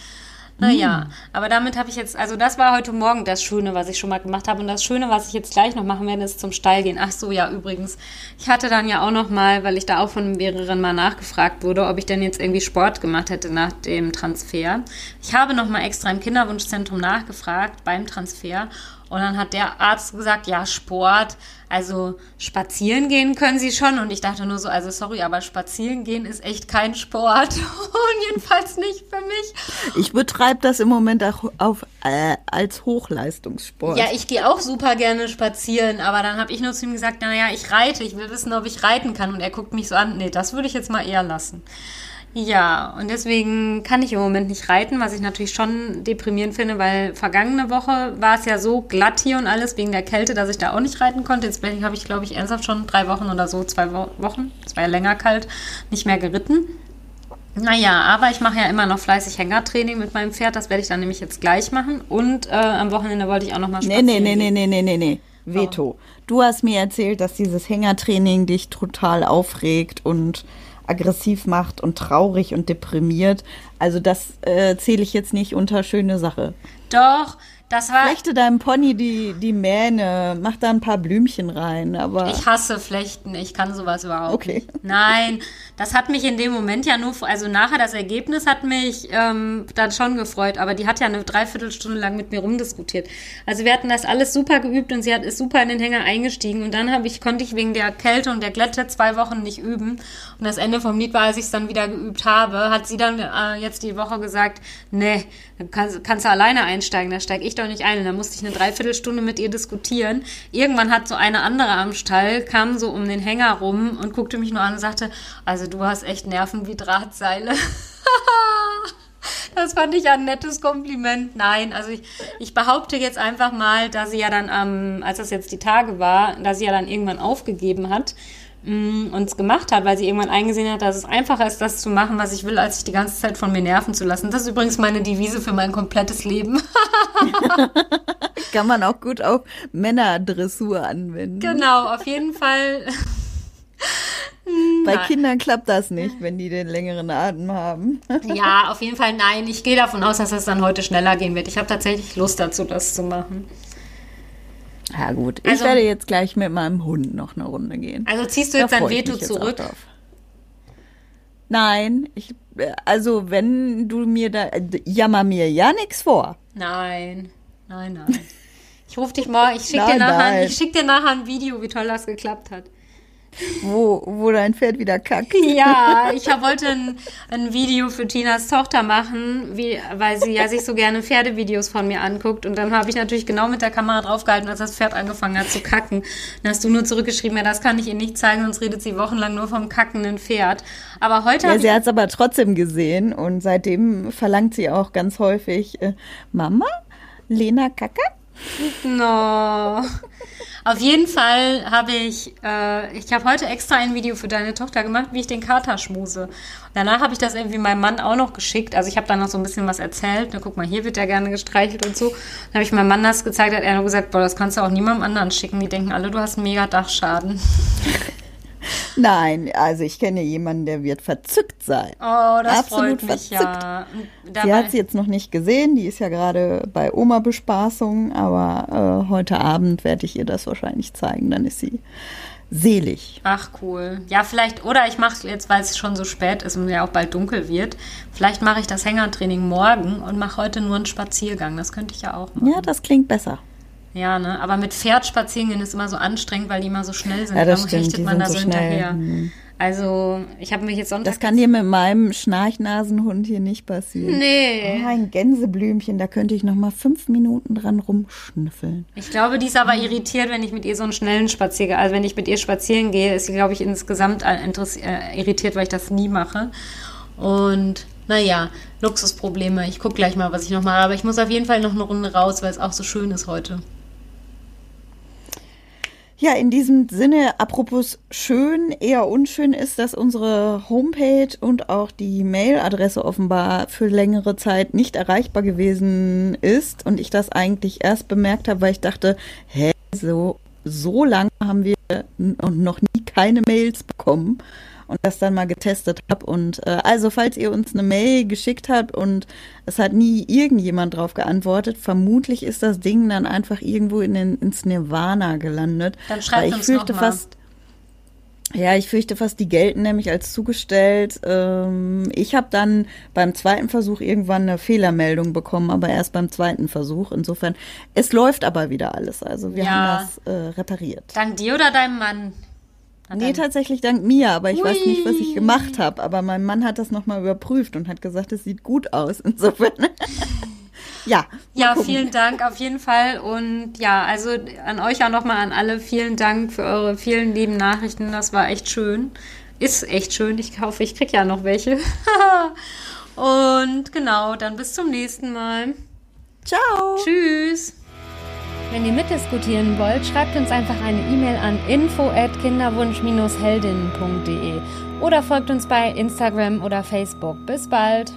Naja, hm. aber damit habe ich jetzt, also das war heute Morgen das Schöne, was ich schon mal gemacht habe. Und das Schöne, was ich jetzt gleich noch machen werde, ist zum Stall gehen. Ach so, ja, übrigens. Ich hatte dann ja auch noch mal, weil ich da auch von mehreren mal nachgefragt wurde, ob ich denn jetzt irgendwie Sport gemacht hätte nach dem Transfer. Ich habe noch mal extra im Kinderwunschzentrum nachgefragt beim Transfer. Und dann hat der Arzt gesagt, ja, Sport, also spazieren gehen können sie schon. Und ich dachte nur so, also sorry, aber spazieren gehen ist echt kein Sport. [laughs] Und jedenfalls nicht für mich. Ich betreibe das im Moment auch auf, äh, als Hochleistungssport. Ja, ich gehe auch super gerne spazieren, aber dann habe ich nur zu ihm gesagt, naja, ich reite, ich will wissen, ob ich reiten kann. Und er guckt mich so an, nee, das würde ich jetzt mal eher lassen. Ja, und deswegen kann ich im Moment nicht reiten, was ich natürlich schon deprimierend finde, weil vergangene Woche war es ja so glatt hier und alles wegen der Kälte, dass ich da auch nicht reiten konnte. Jetzt habe ich, glaube ich, ernsthaft schon drei Wochen oder so, zwei Wochen, es war ja länger kalt, nicht mehr geritten. Naja, aber ich mache ja immer noch fleißig Hängertraining mit meinem Pferd. Das werde ich dann nämlich jetzt gleich machen. Und äh, am Wochenende wollte ich auch noch mal spazieren. Nee, nee, nee, nee, nee, nee, nee. Veto. Oh. Du hast mir erzählt, dass dieses Hängertraining dich total aufregt und aggressiv macht und traurig und deprimiert. Also das äh, zähle ich jetzt nicht unter schöne Sache. Doch, das war. Flechte deinem Pony die, die Mähne, mach da ein paar Blümchen rein, aber. Ich hasse Flechten, ich kann sowas überhaupt okay. nicht. Nein, das hat mich in dem Moment ja nur, also nachher das Ergebnis hat mich ähm, dann schon gefreut, aber die hat ja eine Dreiviertelstunde lang mit mir rumdiskutiert. Also wir hatten das alles super geübt und sie hat, ist super in den Hänger eingestiegen und dann habe ich, konnte ich wegen der Kälte und der Glätte zwei Wochen nicht üben und das Ende vom Lied war, als ich es dann wieder geübt habe, hat sie dann äh, jetzt die Woche gesagt, nee, kannst, kannst du alleine einsteigen, da steige ich doch nicht ein. Da musste ich eine Dreiviertelstunde mit ihr diskutieren. Irgendwann hat so eine andere am Stall, kam so um den Hänger rum und guckte mich nur an und sagte, also du hast echt Nerven wie Drahtseile. [laughs] Das fand ich ein nettes Kompliment. Nein, also ich, ich behaupte jetzt einfach mal, da sie ja dann, ähm, als das jetzt die Tage war, da sie ja dann irgendwann aufgegeben hat, mm, und es gemacht hat, weil sie irgendwann eingesehen hat, dass es einfacher ist, das zu machen, was ich will, als sich die ganze Zeit von mir nerven zu lassen. Das ist übrigens meine Devise für mein komplettes Leben. [laughs] Kann man auch gut auf Männerdressur anwenden. Genau, auf jeden Fall. [laughs] Bei nein. Kindern klappt das nicht, wenn die den längeren Atem haben. [laughs] ja, auf jeden Fall nein. Ich gehe davon aus, dass es dann heute schneller gehen wird. Ich habe tatsächlich Lust dazu, das zu machen. Ja gut, ich also, werde jetzt gleich mit meinem Hund noch eine Runde gehen. Also ziehst du jetzt dein Veto zurück? Nein, ich, also wenn du mir da, jammer mir ja nichts vor. Nein, nein, nein. Ich rufe dich mal, ich schicke dir, nachher, ich schick dir nachher ein Video, wie toll das geklappt hat. Wo, wo dein Pferd wieder kackt. Ja, [laughs] ich wollte ein, ein Video für Tinas Tochter machen, wie, weil sie ja sich so gerne Pferdevideos von mir anguckt. Und dann habe ich natürlich genau mit der Kamera draufgehalten, als das Pferd angefangen hat zu kacken. Dann hast du nur zurückgeschrieben, ja, das kann ich ihr nicht zeigen, sonst redet sie wochenlang nur vom kackenden Pferd. Aber heute Ja, sie hat es aber trotzdem gesehen und seitdem verlangt sie auch ganz häufig, äh, Mama, Lena Kacke? No. Auf jeden Fall habe ich, äh, ich habe heute extra ein Video für deine Tochter gemacht, wie ich den Kater schmuse. Danach habe ich das irgendwie meinem Mann auch noch geschickt. Also ich habe dann noch so ein bisschen was erzählt. Na, guck mal, hier wird er gerne gestreichelt und so. Dann habe ich meinem Mann das gezeigt, hat er nur gesagt, boah, das kannst du auch niemandem anderen schicken. Die denken alle, du hast einen mega Dachschaden. [laughs] Nein, also ich kenne jemanden, der wird verzückt sein. Oh, das Absolut freut mich verzückt. ja. sie hat sie jetzt noch nicht gesehen, die ist ja gerade bei Oma-Bespaßung, aber äh, heute Abend werde ich ihr das wahrscheinlich zeigen, dann ist sie selig. Ach cool. Ja, vielleicht, oder ich mache jetzt, weil es schon so spät ist und ja auch bald dunkel wird, vielleicht mache ich das Hängertraining morgen und mache heute nur einen Spaziergang. Das könnte ich ja auch machen. Ja, das klingt besser. Ja, ne? Aber mit Pferd spazieren gehen ist immer so anstrengend, weil die immer so schnell sind. Ja, das Darum stimmt, man da so, so hinterher. Mhm. Also, ich habe mich jetzt Sonntag. Das kann dir mit meinem Schnarchnasenhund hier nicht passieren. Nee. Oh, ein Gänseblümchen, da könnte ich noch mal fünf Minuten dran rumschnüffeln. Ich glaube, die ist aber irritiert, wenn ich mit ihr so einen schnellen Spaziergang, also wenn ich mit ihr spazieren gehe, ist sie, glaube ich, insgesamt äh, irritiert, weil ich das nie mache. Und naja, Luxusprobleme. Ich gucke gleich mal, was ich noch mache. Aber ich muss auf jeden Fall noch eine Runde raus, weil es auch so schön ist heute. Ja, in diesem Sinne, apropos schön, eher unschön ist, dass unsere Homepage und auch die Mailadresse offenbar für längere Zeit nicht erreichbar gewesen ist und ich das eigentlich erst bemerkt habe, weil ich dachte, hä, so, so lange haben wir noch nie keine Mails bekommen und das dann mal getestet habe. Und äh, also, falls ihr uns eine Mail geschickt habt und es hat nie irgendjemand drauf geantwortet, vermutlich ist das Ding dann einfach irgendwo in den, ins Nirvana gelandet. Dann schreibt ich uns fürchte noch mal. fast. Ja, ich fürchte fast, die gelten nämlich als zugestellt. Ähm, ich habe dann beim zweiten Versuch irgendwann eine Fehlermeldung bekommen, aber erst beim zweiten Versuch. Insofern, es läuft aber wieder alles. Also wir Ja. haben das äh, repariert. Dank dir oder deinem Mann? Hat Nee, tatsächlich dank mir, aber ich weiß nicht, was ich gemacht habe. Aber mein Mann hat das nochmal überprüft und hat gesagt, es sieht gut aus. [laughs] Insofern. [laughs] ja. Ja, gucken. vielen Dank auf jeden Fall. Und ja, also an euch auch nochmal an alle. Vielen Dank für eure vielen lieben Nachrichten. Das war echt schön. Ist echt schön. Ich hoffe, ich krieg ja noch welche. [laughs] Und genau, dann bis zum nächsten Mal. Ciao. Tschüss. Wenn ihr mitdiskutieren wollt, schreibt uns einfach eine E-Mail an info@kinderwunsch-heldinnen.de oder folgt uns bei Instagram oder Facebook. Bis bald.